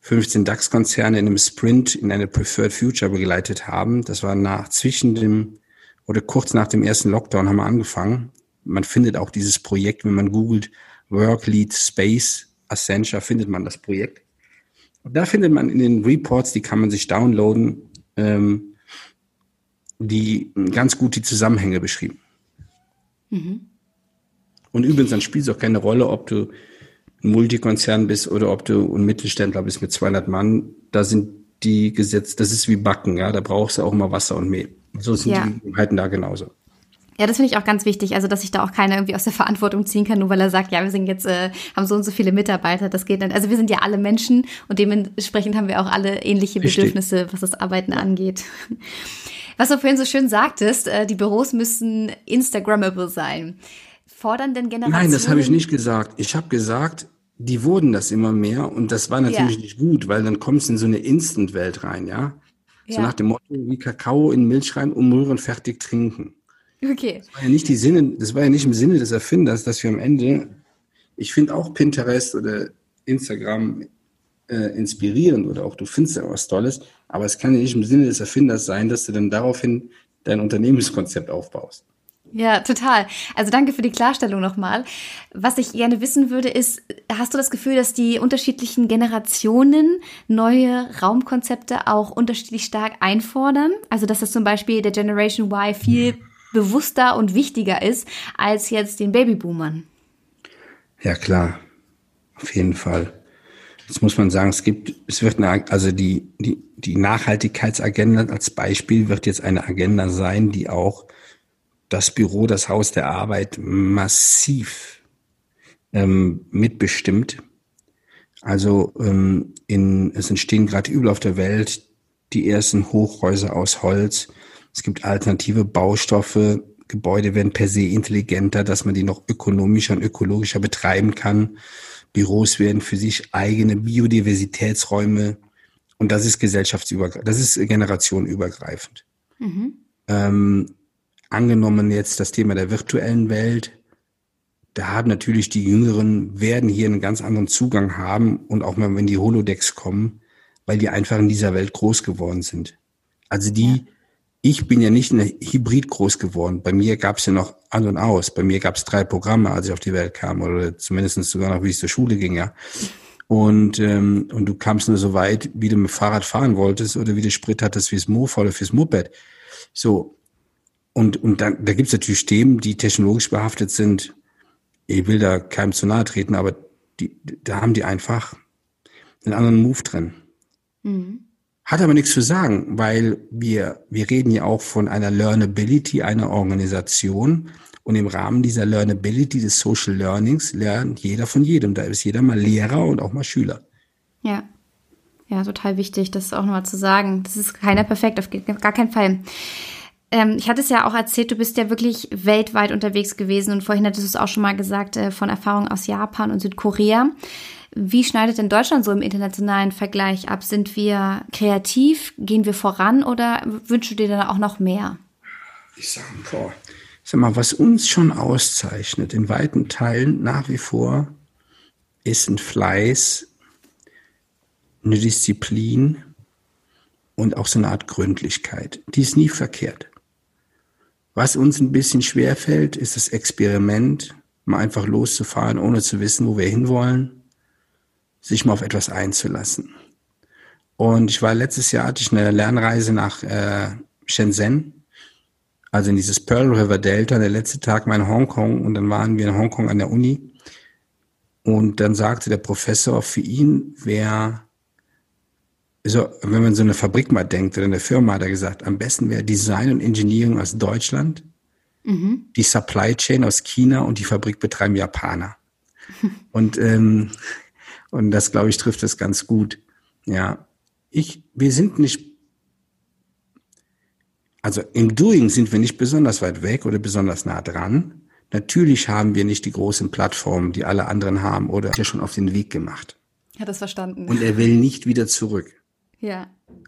B: 15 DAX-Konzerne in einem Sprint in eine Preferred Future begleitet haben. Das war nach zwischen dem oder kurz nach dem ersten Lockdown haben wir angefangen. Man findet auch dieses Projekt, wenn man googelt Work Lead Space Accenture, findet man das Projekt. Und da findet man in den Reports, die kann man sich downloaden, ähm, die ganz gut die Zusammenhänge beschrieben. Mhm. Und übrigens, dann spielt es auch keine Rolle, ob du ein Multikonzern bist oder ob du ein Mittelständler bist mit 200 Mann. Da sind die Gesetze, das ist wie Backen, ja, da brauchst du auch mal Wasser und Mehl. So sind ja. die Gegebenheiten da genauso.
A: Ja, das finde ich auch ganz wichtig, also dass sich da auch keiner irgendwie aus der Verantwortung ziehen kann, nur weil er sagt, ja, wir sind jetzt, äh, haben so und so viele Mitarbeiter, das geht dann. Also wir sind ja alle Menschen und dementsprechend haben wir auch alle ähnliche Richtig. Bedürfnisse, was das Arbeiten angeht. Was du vorhin so schön sagtest, äh, die Büros müssen Instagrammable sein. Fordern denn Generationen?
B: Nein, das habe ich nicht gesagt. Ich habe gesagt, die wurden das immer mehr und das war natürlich ja. nicht gut, weil dann kommst du in so eine Instant-Welt rein, ja? So ja. nach dem Motto, wie Kakao in Milch rein, umrühren, fertig trinken.
A: Okay.
B: Das war ja nicht die Sinne, das war ja nicht im Sinne des Erfinders, dass wir am Ende, ich finde auch Pinterest oder Instagram äh, inspirierend oder auch du findest ja was Tolles, aber es kann ja nicht im Sinne des Erfinders sein, dass du dann daraufhin dein Unternehmenskonzept aufbaust.
A: Ja, total. Also danke für die Klarstellung nochmal. Was ich gerne wissen würde, ist, hast du das Gefühl, dass die unterschiedlichen Generationen neue Raumkonzepte auch unterschiedlich stark einfordern? Also dass das zum Beispiel der Generation Y viel bewusster und wichtiger ist als jetzt den Babyboomern.
B: Ja, klar. Auf jeden Fall. Jetzt muss man sagen, es gibt, es wird eine, also die, die, die Nachhaltigkeitsagenda als Beispiel wird jetzt eine Agenda sein, die auch das Büro, das Haus der Arbeit massiv ähm, mitbestimmt. Also ähm, in, es entstehen gerade überall auf der Welt die ersten Hochhäuser aus Holz, es gibt alternative Baustoffe, Gebäude werden per se intelligenter, dass man die noch ökonomischer und ökologischer betreiben kann. Büros werden für sich eigene Biodiversitätsräume und das ist gesellschaftsübergreifend, das ist generationenübergreifend. Mhm. Ähm, angenommen jetzt das Thema der virtuellen Welt, da haben natürlich die Jüngeren, werden hier einen ganz anderen Zugang haben und auch mal, wenn die Holodecks kommen, weil die einfach in dieser Welt groß geworden sind. Also die, ja. Ich bin ja nicht in der Hybrid groß geworden. Bei mir gab es ja noch an und aus. Bei mir gab es drei Programme, als ich auf die Welt kam, oder zumindest sogar noch, wie ich zur Schule ging, ja. Und, ähm, und du kamst nur so weit, wie du mit Fahrrad fahren wolltest oder wie du Sprit hattest fürs Mofa oder fürs Moped. So. Und, und dann, da gibt's natürlich Themen, die technologisch behaftet sind. Ich will da keinem zu nahe treten, aber die, da haben die einfach einen anderen Move drin. Mhm. Hat aber nichts zu sagen, weil wir, wir reden ja auch von einer Learnability einer Organisation. Und im Rahmen dieser Learnability des Social Learnings lernt jeder von jedem. Da ist jeder mal Lehrer und auch mal Schüler.
A: Ja. Ja, total wichtig, das auch nochmal zu sagen. Das ist keiner perfekt, auf gar keinen Fall. Ähm, ich hatte es ja auch erzählt, du bist ja wirklich weltweit unterwegs gewesen und vorhin hattest du es auch schon mal gesagt, äh, von Erfahrungen aus Japan und Südkorea. Wie schneidet denn Deutschland so im internationalen Vergleich ab? Sind wir kreativ? Gehen wir voran oder wünschst du dir dann auch noch mehr?
B: Ich sag, boah, sag mal, was uns schon auszeichnet, in weiten Teilen nach wie vor, ist ein Fleiß, eine Disziplin und auch so eine Art Gründlichkeit. Die ist nie verkehrt. Was uns ein bisschen schwerfällt, ist das Experiment, mal einfach loszufahren, ohne zu wissen, wo wir hinwollen sich mal auf etwas einzulassen. Und ich war letztes Jahr, hatte ich eine Lernreise nach äh, Shenzhen, also in dieses Pearl River Delta, der letzte Tag war in Hongkong und dann waren wir in Hongkong an der Uni. Und dann sagte der Professor, für ihn wäre, so, wenn man so eine Fabrik mal denkt oder eine Firma, hat er gesagt, am besten wäre Design und Engineering aus Deutschland, mhm. die Supply Chain aus China und die Fabrik betreiben Japaner. und ähm, und das, glaube ich, trifft es ganz gut. Ja, ich, wir sind nicht, also im Doing sind wir nicht besonders weit weg oder besonders nah dran. Natürlich haben wir nicht die großen Plattformen, die alle anderen haben oder ja schon auf den Weg gemacht.
A: Hat das verstanden.
B: Und er will nicht wieder zurück.
A: Ja.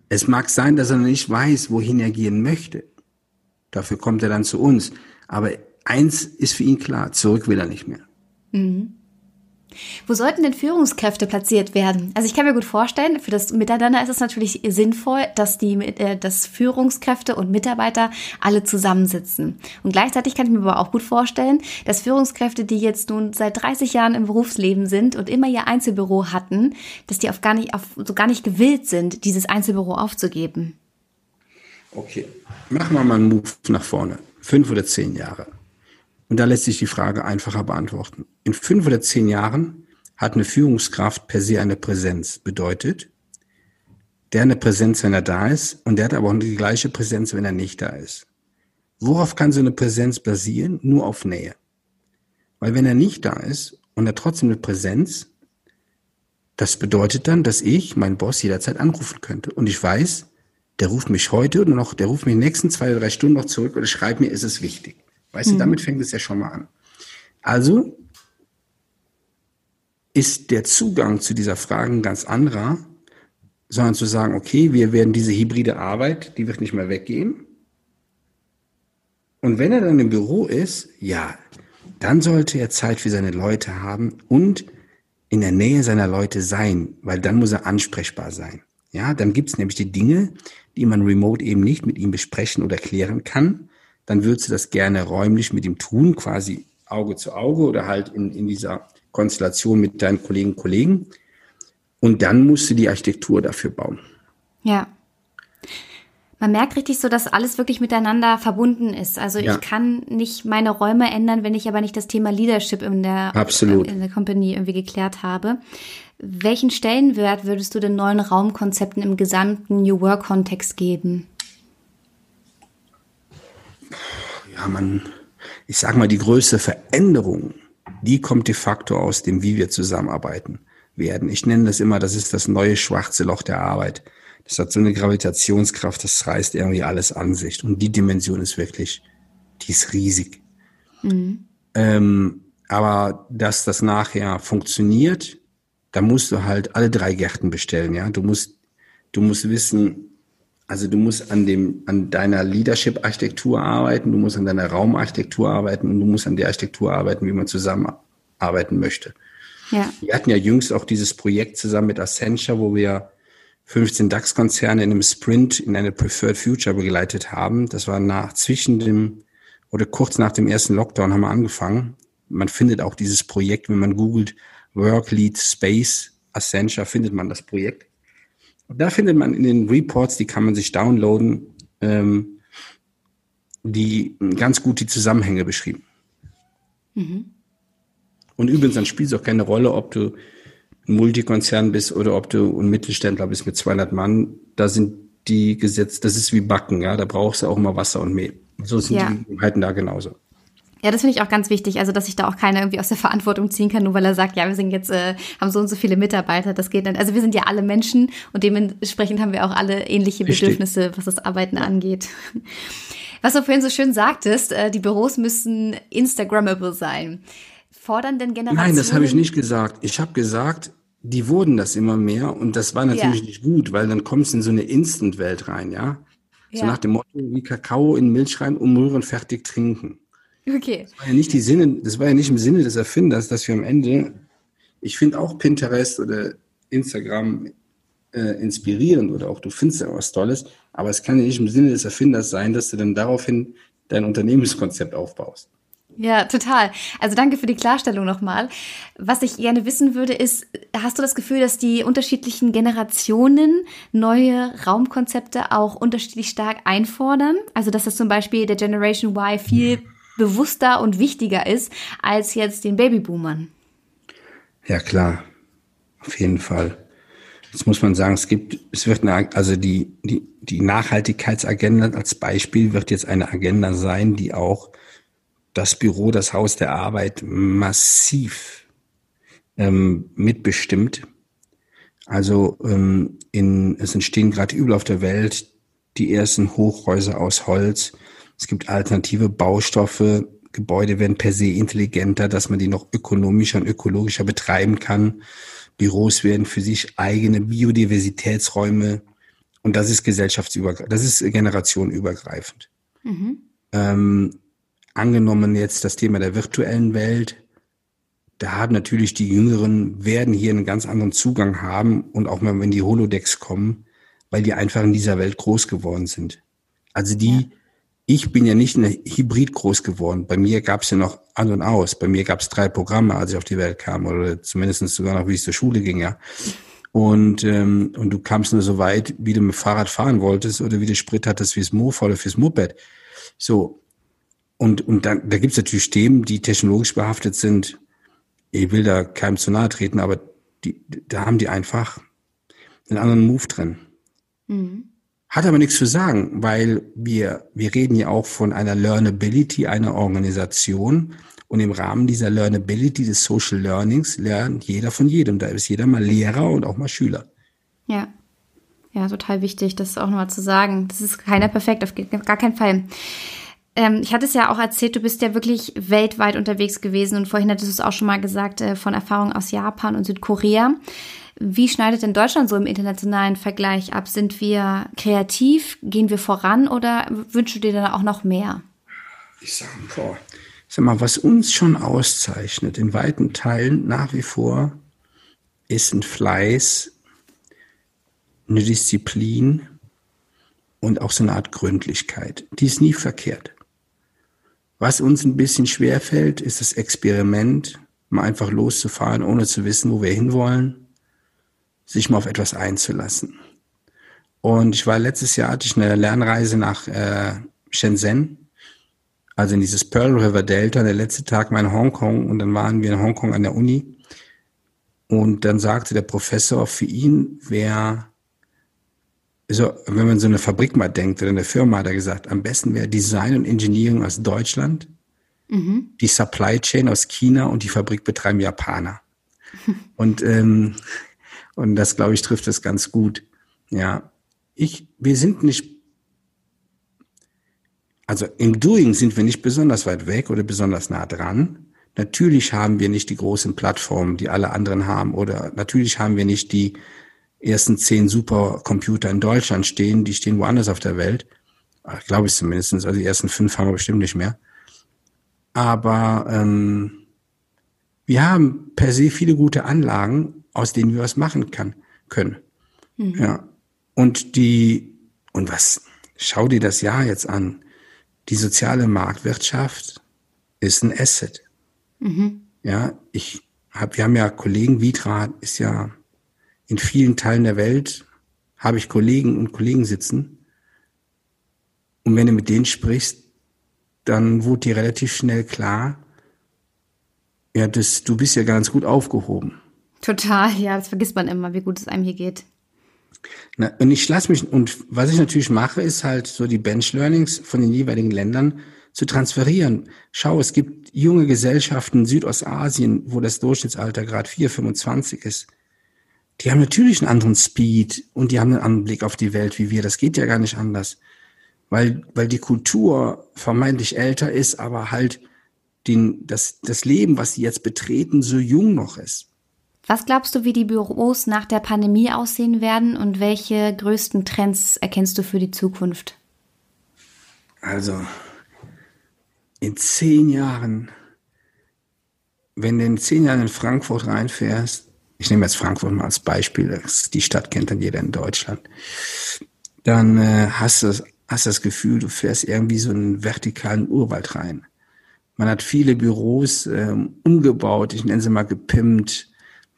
B: Es mag sein, dass er nicht weiß, wohin er gehen möchte. Dafür kommt er dann zu uns. Aber eins ist für ihn klar, zurück will er nicht mehr. Mhm.
A: Wo sollten denn Führungskräfte platziert werden? Also ich kann mir gut vorstellen, für das Miteinander ist es natürlich sinnvoll, dass die, äh, dass Führungskräfte und Mitarbeiter alle zusammensitzen. Und gleichzeitig kann ich mir aber auch gut vorstellen, dass Führungskräfte, die jetzt nun seit 30 Jahren im Berufsleben sind und immer ihr Einzelbüro hatten, dass die auf gar nicht, auf, so gar nicht gewillt sind, dieses Einzelbüro aufzugeben.
B: Okay, machen wir mal einen Move nach vorne. Fünf oder zehn Jahre. Und da lässt sich die Frage einfacher beantworten. In fünf oder zehn Jahren hat eine Führungskraft per se eine Präsenz. Bedeutet, der eine Präsenz, wenn er da ist, und der hat aber auch die gleiche Präsenz, wenn er nicht da ist. Worauf kann so eine Präsenz basieren? Nur auf Nähe. Weil wenn er nicht da ist und er trotzdem eine Präsenz, das bedeutet dann, dass ich meinen Boss jederzeit anrufen könnte. Und ich weiß, der ruft mich heute und noch, der ruft mich in den nächsten zwei oder drei Stunden noch zurück oder schreibt mir, ist es wichtig. Weißt mhm. du, damit fängt es ja schon mal an. Also ist der Zugang zu dieser Frage ein ganz anderer, sondern zu sagen, okay, wir werden diese hybride Arbeit, die wird nicht mehr weggehen. Und wenn er dann im Büro ist, ja, dann sollte er Zeit für seine Leute haben und in der Nähe seiner Leute sein, weil dann muss er ansprechbar sein. Ja, dann gibt's nämlich die Dinge, die man remote eben nicht mit ihm besprechen oder klären kann dann würdest du das gerne räumlich mit ihm tun, quasi Auge zu Auge oder halt in, in dieser Konstellation mit deinen Kollegen und Kollegen. Und dann musst du die Architektur dafür bauen.
A: Ja. Man merkt richtig so, dass alles wirklich miteinander verbunden ist. Also ja. ich kann nicht meine Räume ändern, wenn ich aber nicht das Thema Leadership in der,
B: Absolut.
A: in der Company irgendwie geklärt habe. Welchen Stellenwert würdest du den neuen Raumkonzepten im gesamten New Work Kontext geben?
B: Ja, man, ich sag mal, die größte Veränderung, die kommt de facto aus dem, wie wir zusammenarbeiten werden. Ich nenne das immer, das ist das neue schwarze Loch der Arbeit. Das hat so eine Gravitationskraft, das reißt irgendwie alles an sich. Und die Dimension ist wirklich, die ist riesig. Mhm. Ähm, aber dass das nachher funktioniert, da musst du halt alle drei Gärten bestellen, ja. Du musst, du musst wissen, also du musst an dem, an deiner Leadership-Architektur arbeiten, du musst an deiner Raumarchitektur arbeiten und du musst an der Architektur arbeiten, wie man zusammenarbeiten möchte. Ja. Wir hatten ja jüngst auch dieses Projekt zusammen mit Accenture, wo wir 15 DAX-Konzerne in einem Sprint in eine Preferred Future begleitet haben. Das war nach zwischen dem oder kurz nach dem ersten Lockdown haben wir angefangen. Man findet auch dieses Projekt, wenn man googelt Work Lead Space Accenture, findet man das Projekt. Da findet man in den Reports, die kann man sich downloaden, ähm, die ganz gut die Zusammenhänge beschrieben. Mhm. Und übrigens, dann spielt es auch keine Rolle, ob du ein Multikonzern bist oder ob du ein Mittelständler bist mit 200 Mann. Da sind die Gesetze, das ist wie Backen, ja, da brauchst du auch immer Wasser und Mehl. So sind ja. die Gegebenheiten da genauso.
A: Ja, das finde ich auch ganz wichtig, also dass sich da auch keiner irgendwie aus der Verantwortung ziehen kann, nur weil er sagt, ja, wir sind jetzt, äh, haben so und so viele Mitarbeiter, das geht nicht. Also wir sind ja alle Menschen und dementsprechend haben wir auch alle ähnliche Richtig. Bedürfnisse, was das Arbeiten angeht. Was du vorhin so schön sagtest, äh, die Büros müssen Instagrammable sein. Fordern denn Generationen?
B: Nein, das habe ich nicht gesagt. Ich habe gesagt, die wurden das immer mehr und das war natürlich ja. nicht gut, weil dann kommst du in so eine Instant-Welt rein, ja? So ja. nach dem Motto, wie Kakao in Milch rein, umrühren, fertig trinken. Okay. Das war ja nicht die Sinne, das war ja nicht im Sinne des Erfinders, dass wir am Ende, ich finde auch Pinterest oder Instagram äh, inspirierend oder auch du findest ja was Tolles, aber es kann ja nicht im Sinne des Erfinders sein, dass du dann daraufhin dein Unternehmenskonzept aufbaust.
A: Ja, total. Also danke für die Klarstellung nochmal. Was ich gerne wissen würde, ist, hast du das Gefühl, dass die unterschiedlichen Generationen neue Raumkonzepte auch unterschiedlich stark einfordern? Also dass das zum Beispiel der Generation Y viel bewusster und wichtiger ist als jetzt den Babyboomern.
B: Ja, klar. Auf jeden Fall. Jetzt muss man sagen, es gibt, es wird eine, also die, die, die Nachhaltigkeitsagenda als Beispiel wird jetzt eine Agenda sein, die auch das Büro, das Haus der Arbeit massiv ähm, mitbestimmt. Also ähm, in, es entstehen gerade überall auf der Welt die ersten Hochhäuser aus Holz. Es gibt alternative Baustoffe. Gebäude werden per se intelligenter, dass man die noch ökonomischer und ökologischer betreiben kann. Büros werden für sich eigene Biodiversitätsräume und das ist gesellschaftsübergreifend, das ist generationenübergreifend. Mhm. Ähm, angenommen jetzt das Thema der virtuellen Welt, da haben natürlich die Jüngeren, werden hier einen ganz anderen Zugang haben und auch mal, wenn die Holodecks kommen, weil die einfach in dieser Welt groß geworden sind. Also die, ja. Ich bin ja nicht in der Hybrid groß geworden. Bei mir gab es ja noch an und aus. Bei mir gab es drei Programme, als ich auf die Welt kam, oder zumindest sogar noch, wie ich zur Schule ging, ja. Und, ähm, und du kamst nur so weit, wie du mit Fahrrad fahren wolltest oder wie du Sprit hattest fürs Mofa oder fürs Moped. So, und, und dann, da gibt es natürlich Themen, die technologisch behaftet sind. Ich will da keinem zu nahe treten, aber die, da haben die einfach einen anderen Move drin. Mhm. Hat aber nichts zu sagen, weil wir, wir reden ja auch von einer Learnability einer Organisation. Und im Rahmen dieser Learnability des Social Learnings lernt jeder von jedem. Da ist jeder mal Lehrer und auch mal Schüler.
A: Ja. Ja, total wichtig, das auch nochmal zu sagen. Das ist keiner perfekt, auf gar keinen Fall. Ähm, ich hatte es ja auch erzählt, du bist ja wirklich weltweit unterwegs gewesen und vorhin hattest du es auch schon mal gesagt, äh, von Erfahrungen aus Japan und Südkorea. Wie schneidet denn Deutschland so im internationalen Vergleich ab? Sind wir kreativ? Gehen wir voran oder wünschst du dir dann auch noch mehr?
B: Ich sag, boah, sag mal, was uns schon auszeichnet, in weiten Teilen nach wie vor, ist ein Fleiß, eine Disziplin und auch so eine Art Gründlichkeit. Die ist nie verkehrt. Was uns ein bisschen schwer fällt, ist das Experiment, mal einfach loszufahren, ohne zu wissen, wo wir hinwollen, sich mal auf etwas einzulassen. Und ich war letztes Jahr, hatte ich eine Lernreise nach äh, Shenzhen, also in dieses Pearl River Delta. Der letzte Tag war in Hongkong und dann waren wir in Hongkong an der Uni. Und dann sagte der Professor, für ihn wäre also, wenn man so eine Fabrik mal denkt oder eine Firma, hat er gesagt, am besten wäre Design und Engineering aus Deutschland, mhm. die Supply Chain aus China und die Fabrik betreiben Japaner. und, ähm, und das, glaube ich, trifft es ganz gut. Ja, ich, wir sind nicht, also im Doing sind wir nicht besonders weit weg oder besonders nah dran. Natürlich haben wir nicht die großen Plattformen, die alle anderen haben, oder natürlich haben wir nicht die ersten zehn Supercomputer in Deutschland stehen, die stehen woanders auf der Welt. Glaube ich zumindest. Also die ersten fünf haben wir bestimmt nicht mehr. Aber ähm, wir haben per se viele gute Anlagen, aus denen wir was machen kann, können. Mhm. Ja. Und die, und was, schau dir das Jahr jetzt an. Die soziale Marktwirtschaft ist ein Asset. Mhm. Ja, ich habe, wir haben ja Kollegen, Vitra ist ja in vielen Teilen der Welt, habe ich Kollegen und Kollegen sitzen. Und wenn du mit denen sprichst, dann wurde dir relativ schnell klar, ja, das, du bist ja ganz gut aufgehoben.
A: Total, ja, das vergisst man immer, wie gut es einem hier geht.
B: Na, und ich lasse mich, und was ich natürlich mache, ist halt so die Bench Learnings von den jeweiligen Ländern zu transferieren. Schau, es gibt junge Gesellschaften in Südostasien, wo das Durchschnittsalter gerade 4, 25 ist. Die haben natürlich einen anderen Speed und die haben einen anderen Blick auf die Welt wie wir. Das geht ja gar nicht anders. Weil, weil die Kultur vermeintlich älter ist, aber halt den, das, das Leben, was sie jetzt betreten, so jung noch ist.
A: Was glaubst du, wie die Büros nach der Pandemie aussehen werden und welche größten Trends erkennst du für die Zukunft?
B: Also, in zehn Jahren, wenn du in zehn Jahren in Frankfurt reinfährst, ich nehme jetzt Frankfurt mal als Beispiel, die Stadt kennt dann jeder in Deutschland, dann äh, hast du hast das Gefühl, du fährst irgendwie so einen vertikalen Urwald rein. Man hat viele Büros ähm, umgebaut, ich nenne sie mal gepimpt.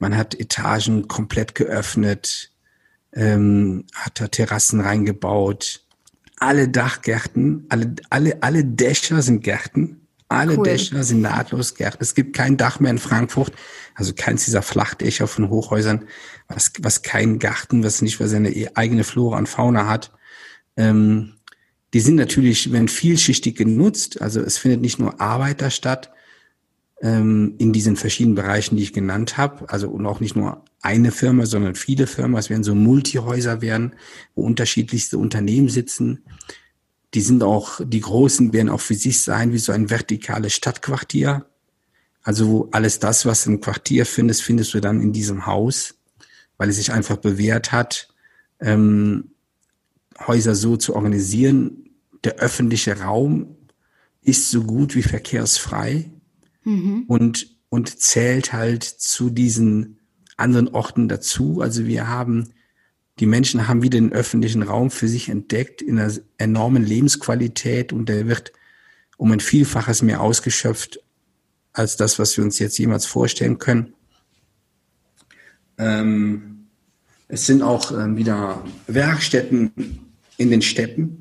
B: Man hat Etagen komplett geöffnet, ähm, hat da Terrassen reingebaut alle Dachgärten, alle, alle, alle Dächer sind Gärten. Alle cool. Dächer sind nahtlos Gärten. Es gibt kein Dach mehr in Frankfurt, also keins dieser Flachdächer von Hochhäusern, was, was kein Garten, was nicht, was seine eigene Flora und Fauna hat. Ähm, die sind natürlich, werden vielschichtig genutzt. Also es findet nicht nur Arbeit da statt, ähm, in diesen verschiedenen Bereichen, die ich genannt habe. Also und auch nicht nur eine Firma, sondern viele Firmen. Es werden so Multihäuser werden, wo unterschiedlichste Unternehmen sitzen. Die sind auch, die großen werden auch für sich sein wie so ein vertikales Stadtquartier. Also wo alles das, was im Quartier findest, findest du dann in diesem Haus, weil es sich einfach bewährt hat, ähm, Häuser so zu organisieren. Der öffentliche Raum ist so gut wie verkehrsfrei mhm. und, und zählt halt zu diesen anderen Orten dazu. Also wir haben, die Menschen haben wieder den öffentlichen Raum für sich entdeckt in einer enormen Lebensqualität und der wird um ein Vielfaches mehr ausgeschöpft als das, was wir uns jetzt jemals vorstellen können. Ähm, es sind auch ähm, wieder Werkstätten in den Städten,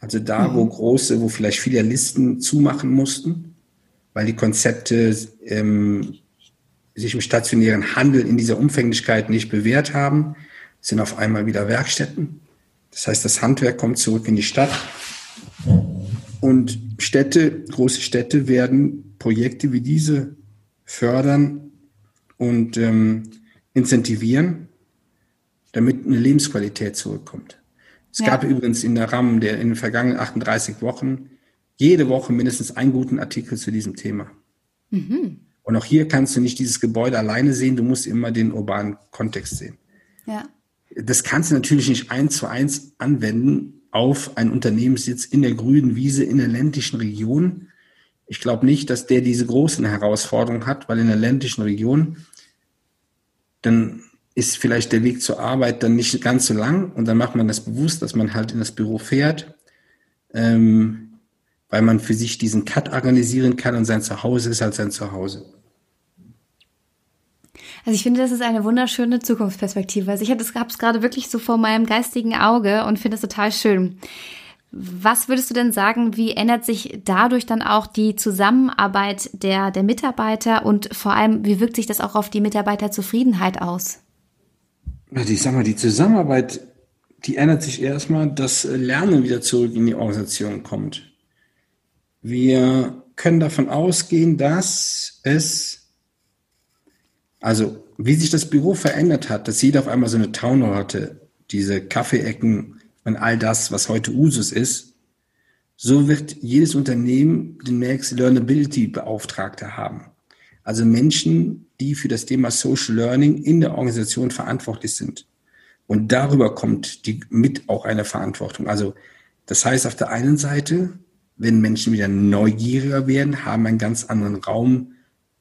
B: also da, mhm. wo große, wo vielleicht Filialisten zumachen mussten, weil die Konzepte ähm, sich im stationären Handel in dieser Umfänglichkeit nicht bewährt haben, sind auf einmal wieder Werkstätten. Das heißt, das Handwerk kommt zurück in die Stadt. Und Städte, große Städte werden Projekte wie diese fördern und ähm, incentivieren, damit eine Lebensqualität zurückkommt. Es ja. gab übrigens in der RAM der in den vergangenen 38 Wochen jede Woche mindestens einen guten Artikel zu diesem Thema. Mhm. Und auch hier kannst du nicht dieses Gebäude alleine sehen, du musst immer den urbanen Kontext sehen. Ja. Das kannst du natürlich nicht eins zu eins anwenden auf einen Unternehmenssitz in der grünen Wiese in der ländlichen Region. Ich glaube nicht, dass der diese großen Herausforderungen hat, weil in der ländlichen Region dann ist vielleicht der Weg zur Arbeit dann nicht ganz so lang und dann macht man das bewusst, dass man halt in das Büro fährt. Ähm, weil man für sich diesen Cut organisieren kann und sein Zuhause ist halt sein Zuhause.
A: Also ich finde, das ist eine wunderschöne Zukunftsperspektive. Also ich habe es gerade wirklich so vor meinem geistigen Auge und finde es total schön. Was würdest du denn sagen, wie ändert sich dadurch dann auch die Zusammenarbeit der, der Mitarbeiter und vor allem, wie wirkt sich das auch auf die Mitarbeiterzufriedenheit aus?
B: Also ich sag mal, die Zusammenarbeit, die ändert sich erstmal, dass Lernen wieder zurück in die Organisation kommt. Wir können davon ausgehen, dass es, also wie sich das Büro verändert hat, dass jeder auf einmal so eine Town hatte, diese Kaffeeecken und all das, was heute Usus ist, so wird jedes Unternehmen demnächst Learnability-Beauftragte haben. Also Menschen, die für das Thema Social Learning in der Organisation verantwortlich sind. Und darüber kommt die, mit auch eine Verantwortung. Also das heißt auf der einen Seite, wenn Menschen wieder neugieriger werden, haben einen ganz anderen Raum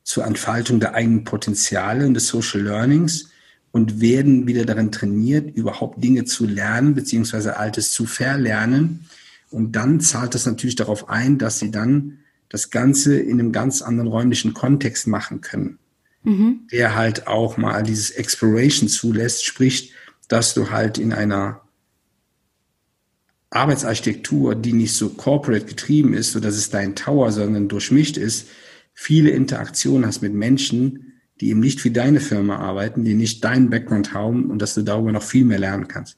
B: zur Entfaltung der eigenen Potenziale und des Social Learnings und werden wieder darin trainiert, überhaupt Dinge zu lernen, beziehungsweise Altes zu verlernen. Und dann zahlt das natürlich darauf ein, dass sie dann das Ganze in einem ganz anderen räumlichen Kontext machen können, mhm. der halt auch mal dieses Exploration zulässt, sprich, dass du halt in einer Arbeitsarchitektur, die nicht so corporate getrieben ist, so dass es dein Tower, sondern durchmischt ist, viele Interaktionen hast mit Menschen, die eben nicht für deine Firma arbeiten, die nicht deinen Background haben und dass du darüber noch viel mehr lernen kannst.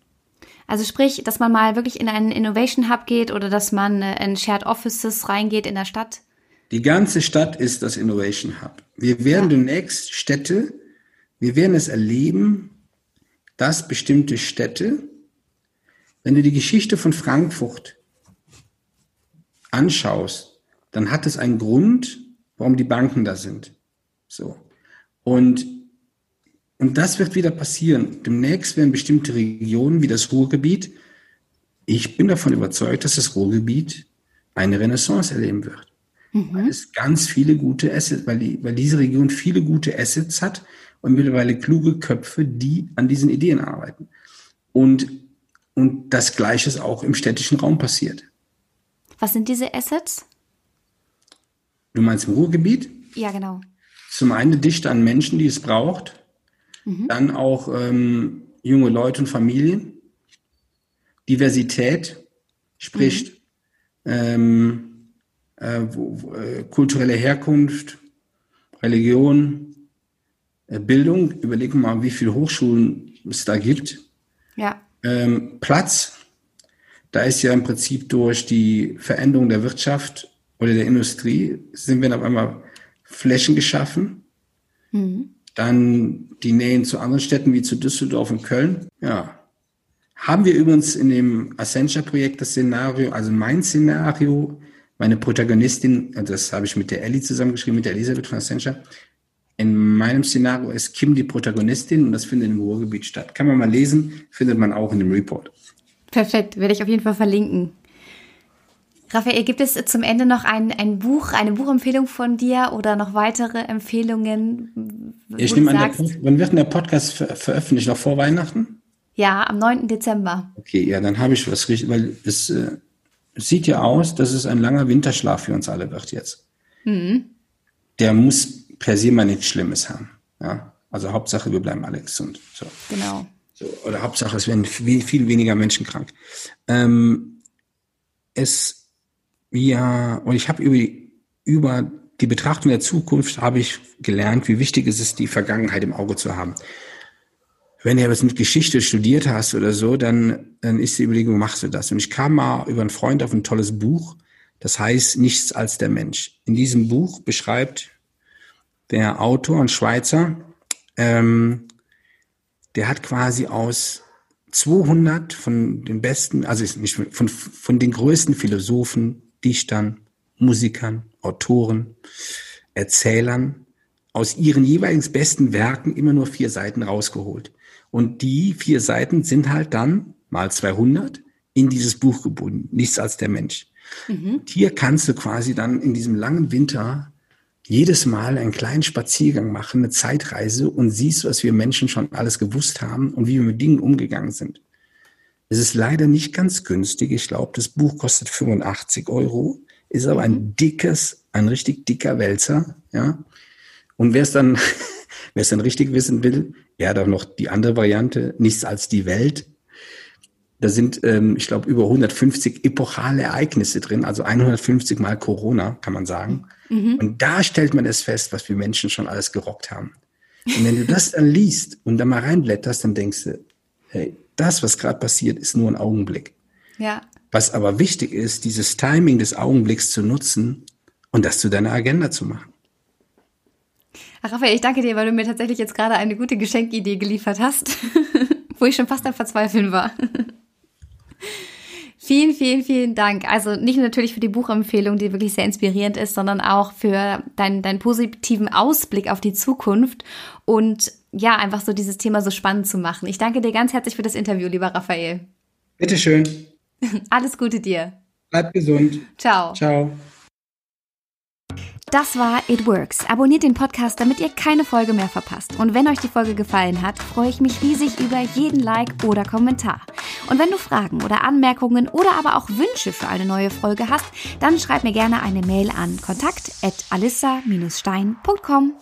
A: Also sprich, dass man mal wirklich in einen Innovation Hub geht oder dass man äh, in Shared Offices reingeht in der Stadt?
B: Die ganze Stadt ist das Innovation Hub. Wir werden ja. demnächst Städte, wir werden es erleben, dass bestimmte Städte, wenn du die Geschichte von Frankfurt anschaust, dann hat es einen Grund, warum die Banken da sind. So. Und, und das wird wieder passieren. Demnächst werden bestimmte Regionen wie das Ruhrgebiet, ich bin davon überzeugt, dass das Ruhrgebiet eine Renaissance erleben wird. Mhm. Weil es ganz viele gute Assets, weil, die, weil diese Region viele gute Assets hat und mittlerweile kluge Köpfe, die an diesen Ideen arbeiten. Und, und das Gleiche ist auch im städtischen Raum passiert.
A: Was sind diese Assets?
B: Du meinst im Ruhrgebiet?
A: Ja, genau.
B: Zum einen eine Dichte an Menschen, die es braucht. Mhm. Dann auch ähm, junge Leute und Familien. Diversität, sprich mhm. ähm, äh, wo, äh, kulturelle Herkunft, Religion, äh, Bildung. Überlegen wir mal, wie viele Hochschulen es da gibt.
A: Ja.
B: Ähm, Platz. Da ist ja im Prinzip durch die Veränderung der Wirtschaft oder der Industrie sind wir auf einmal Flächen geschaffen. Mhm. Dann die Nähen zu anderen Städten wie zu Düsseldorf und Köln. Ja. Haben wir übrigens in dem Accenture-Projekt das Szenario, also mein Szenario, meine Protagonistin, das habe ich mit der Ellie zusammengeschrieben, mit der Elisabeth von Accenture. In meinem Szenario ist Kim die Protagonistin und das findet im Ruhrgebiet statt. Kann man mal lesen, findet man auch in dem Report.
A: Perfekt, werde ich auf jeden Fall verlinken. Raphael, gibt es zum Ende noch ein, ein Buch, eine Buchempfehlung von dir oder noch weitere Empfehlungen?
B: Ich nehme an, der, wann wird denn der Podcast ver veröffentlicht? Noch vor Weihnachten?
A: Ja, am 9. Dezember.
B: Okay, ja, dann habe ich was richtig, weil es, äh, es sieht ja aus, dass es ein langer Winterschlaf für uns alle wird jetzt. Mhm. Der muss per se mal nichts Schlimmes haben. Ja? Also Hauptsache, wir bleiben alle gesund. So.
A: Genau.
B: So, oder Hauptsache, es werden viel, viel weniger Menschen krank. Ähm, es ja, und ich habe über, über die Betrachtung der Zukunft habe ich gelernt, wie wichtig es ist, die Vergangenheit im Auge zu haben. Wenn du was mit Geschichte studiert hast oder so, dann, dann ist die Überlegung, machst du das? Und ich kam mal über einen Freund auf ein tolles Buch, das heißt Nichts als der Mensch. In diesem Buch beschreibt der Autor, ein Schweizer, ähm, der hat quasi aus 200 von den besten, also nicht von, von den größten Philosophen, Dichtern, Musikern, Autoren, Erzählern aus ihren jeweils besten Werken immer nur vier Seiten rausgeholt. Und die vier Seiten sind halt dann mal 200 in dieses Buch gebunden. Nichts als der Mensch. Mhm. Hier kannst du quasi dann in diesem langen Winter jedes Mal einen kleinen Spaziergang machen, eine Zeitreise und siehst, was wir Menschen schon alles gewusst haben und wie wir mit Dingen umgegangen sind. Es ist leider nicht ganz günstig. Ich glaube, das Buch kostet 85 Euro, ist aber ein mhm. dickes, ein richtig dicker Wälzer, ja. Und wer es dann, wer es dann richtig wissen will, er hat auch noch die andere Variante, nichts als die Welt. Da sind, ähm, ich glaube, über 150 epochale Ereignisse drin, also 150 mal Corona, kann man sagen. Mhm. Und da stellt man es fest, was wir Menschen schon alles gerockt haben. Und wenn du das dann liest und da mal reinblätterst, dann denkst du, hey, das, was gerade passiert, ist nur ein Augenblick.
A: Ja.
B: Was aber wichtig ist, dieses Timing des Augenblicks zu nutzen und das zu deiner Agenda zu machen.
A: Ach, Raphael, ich danke dir, weil du mir tatsächlich jetzt gerade eine gute Geschenkidee geliefert hast, wo ich schon fast am Verzweifeln war. Vielen, vielen, vielen Dank. Also nicht nur natürlich für die Buchempfehlung, die wirklich sehr inspirierend ist, sondern auch für deinen, deinen positiven Ausblick auf die Zukunft und ja, einfach so dieses Thema so spannend zu machen. Ich danke dir ganz herzlich für das Interview, lieber Raphael.
B: Bitteschön.
A: Alles Gute dir.
B: Bleib gesund.
A: Ciao.
B: Ciao.
A: Das war It Works. Abonniert den Podcast, damit ihr keine Folge mehr verpasst. Und wenn euch die Folge gefallen hat, freue ich mich riesig über jeden Like oder Kommentar. Und wenn du Fragen oder Anmerkungen oder aber auch Wünsche für eine neue Folge hast, dann schreib mir gerne eine Mail an kontakt@alissa-stein.com.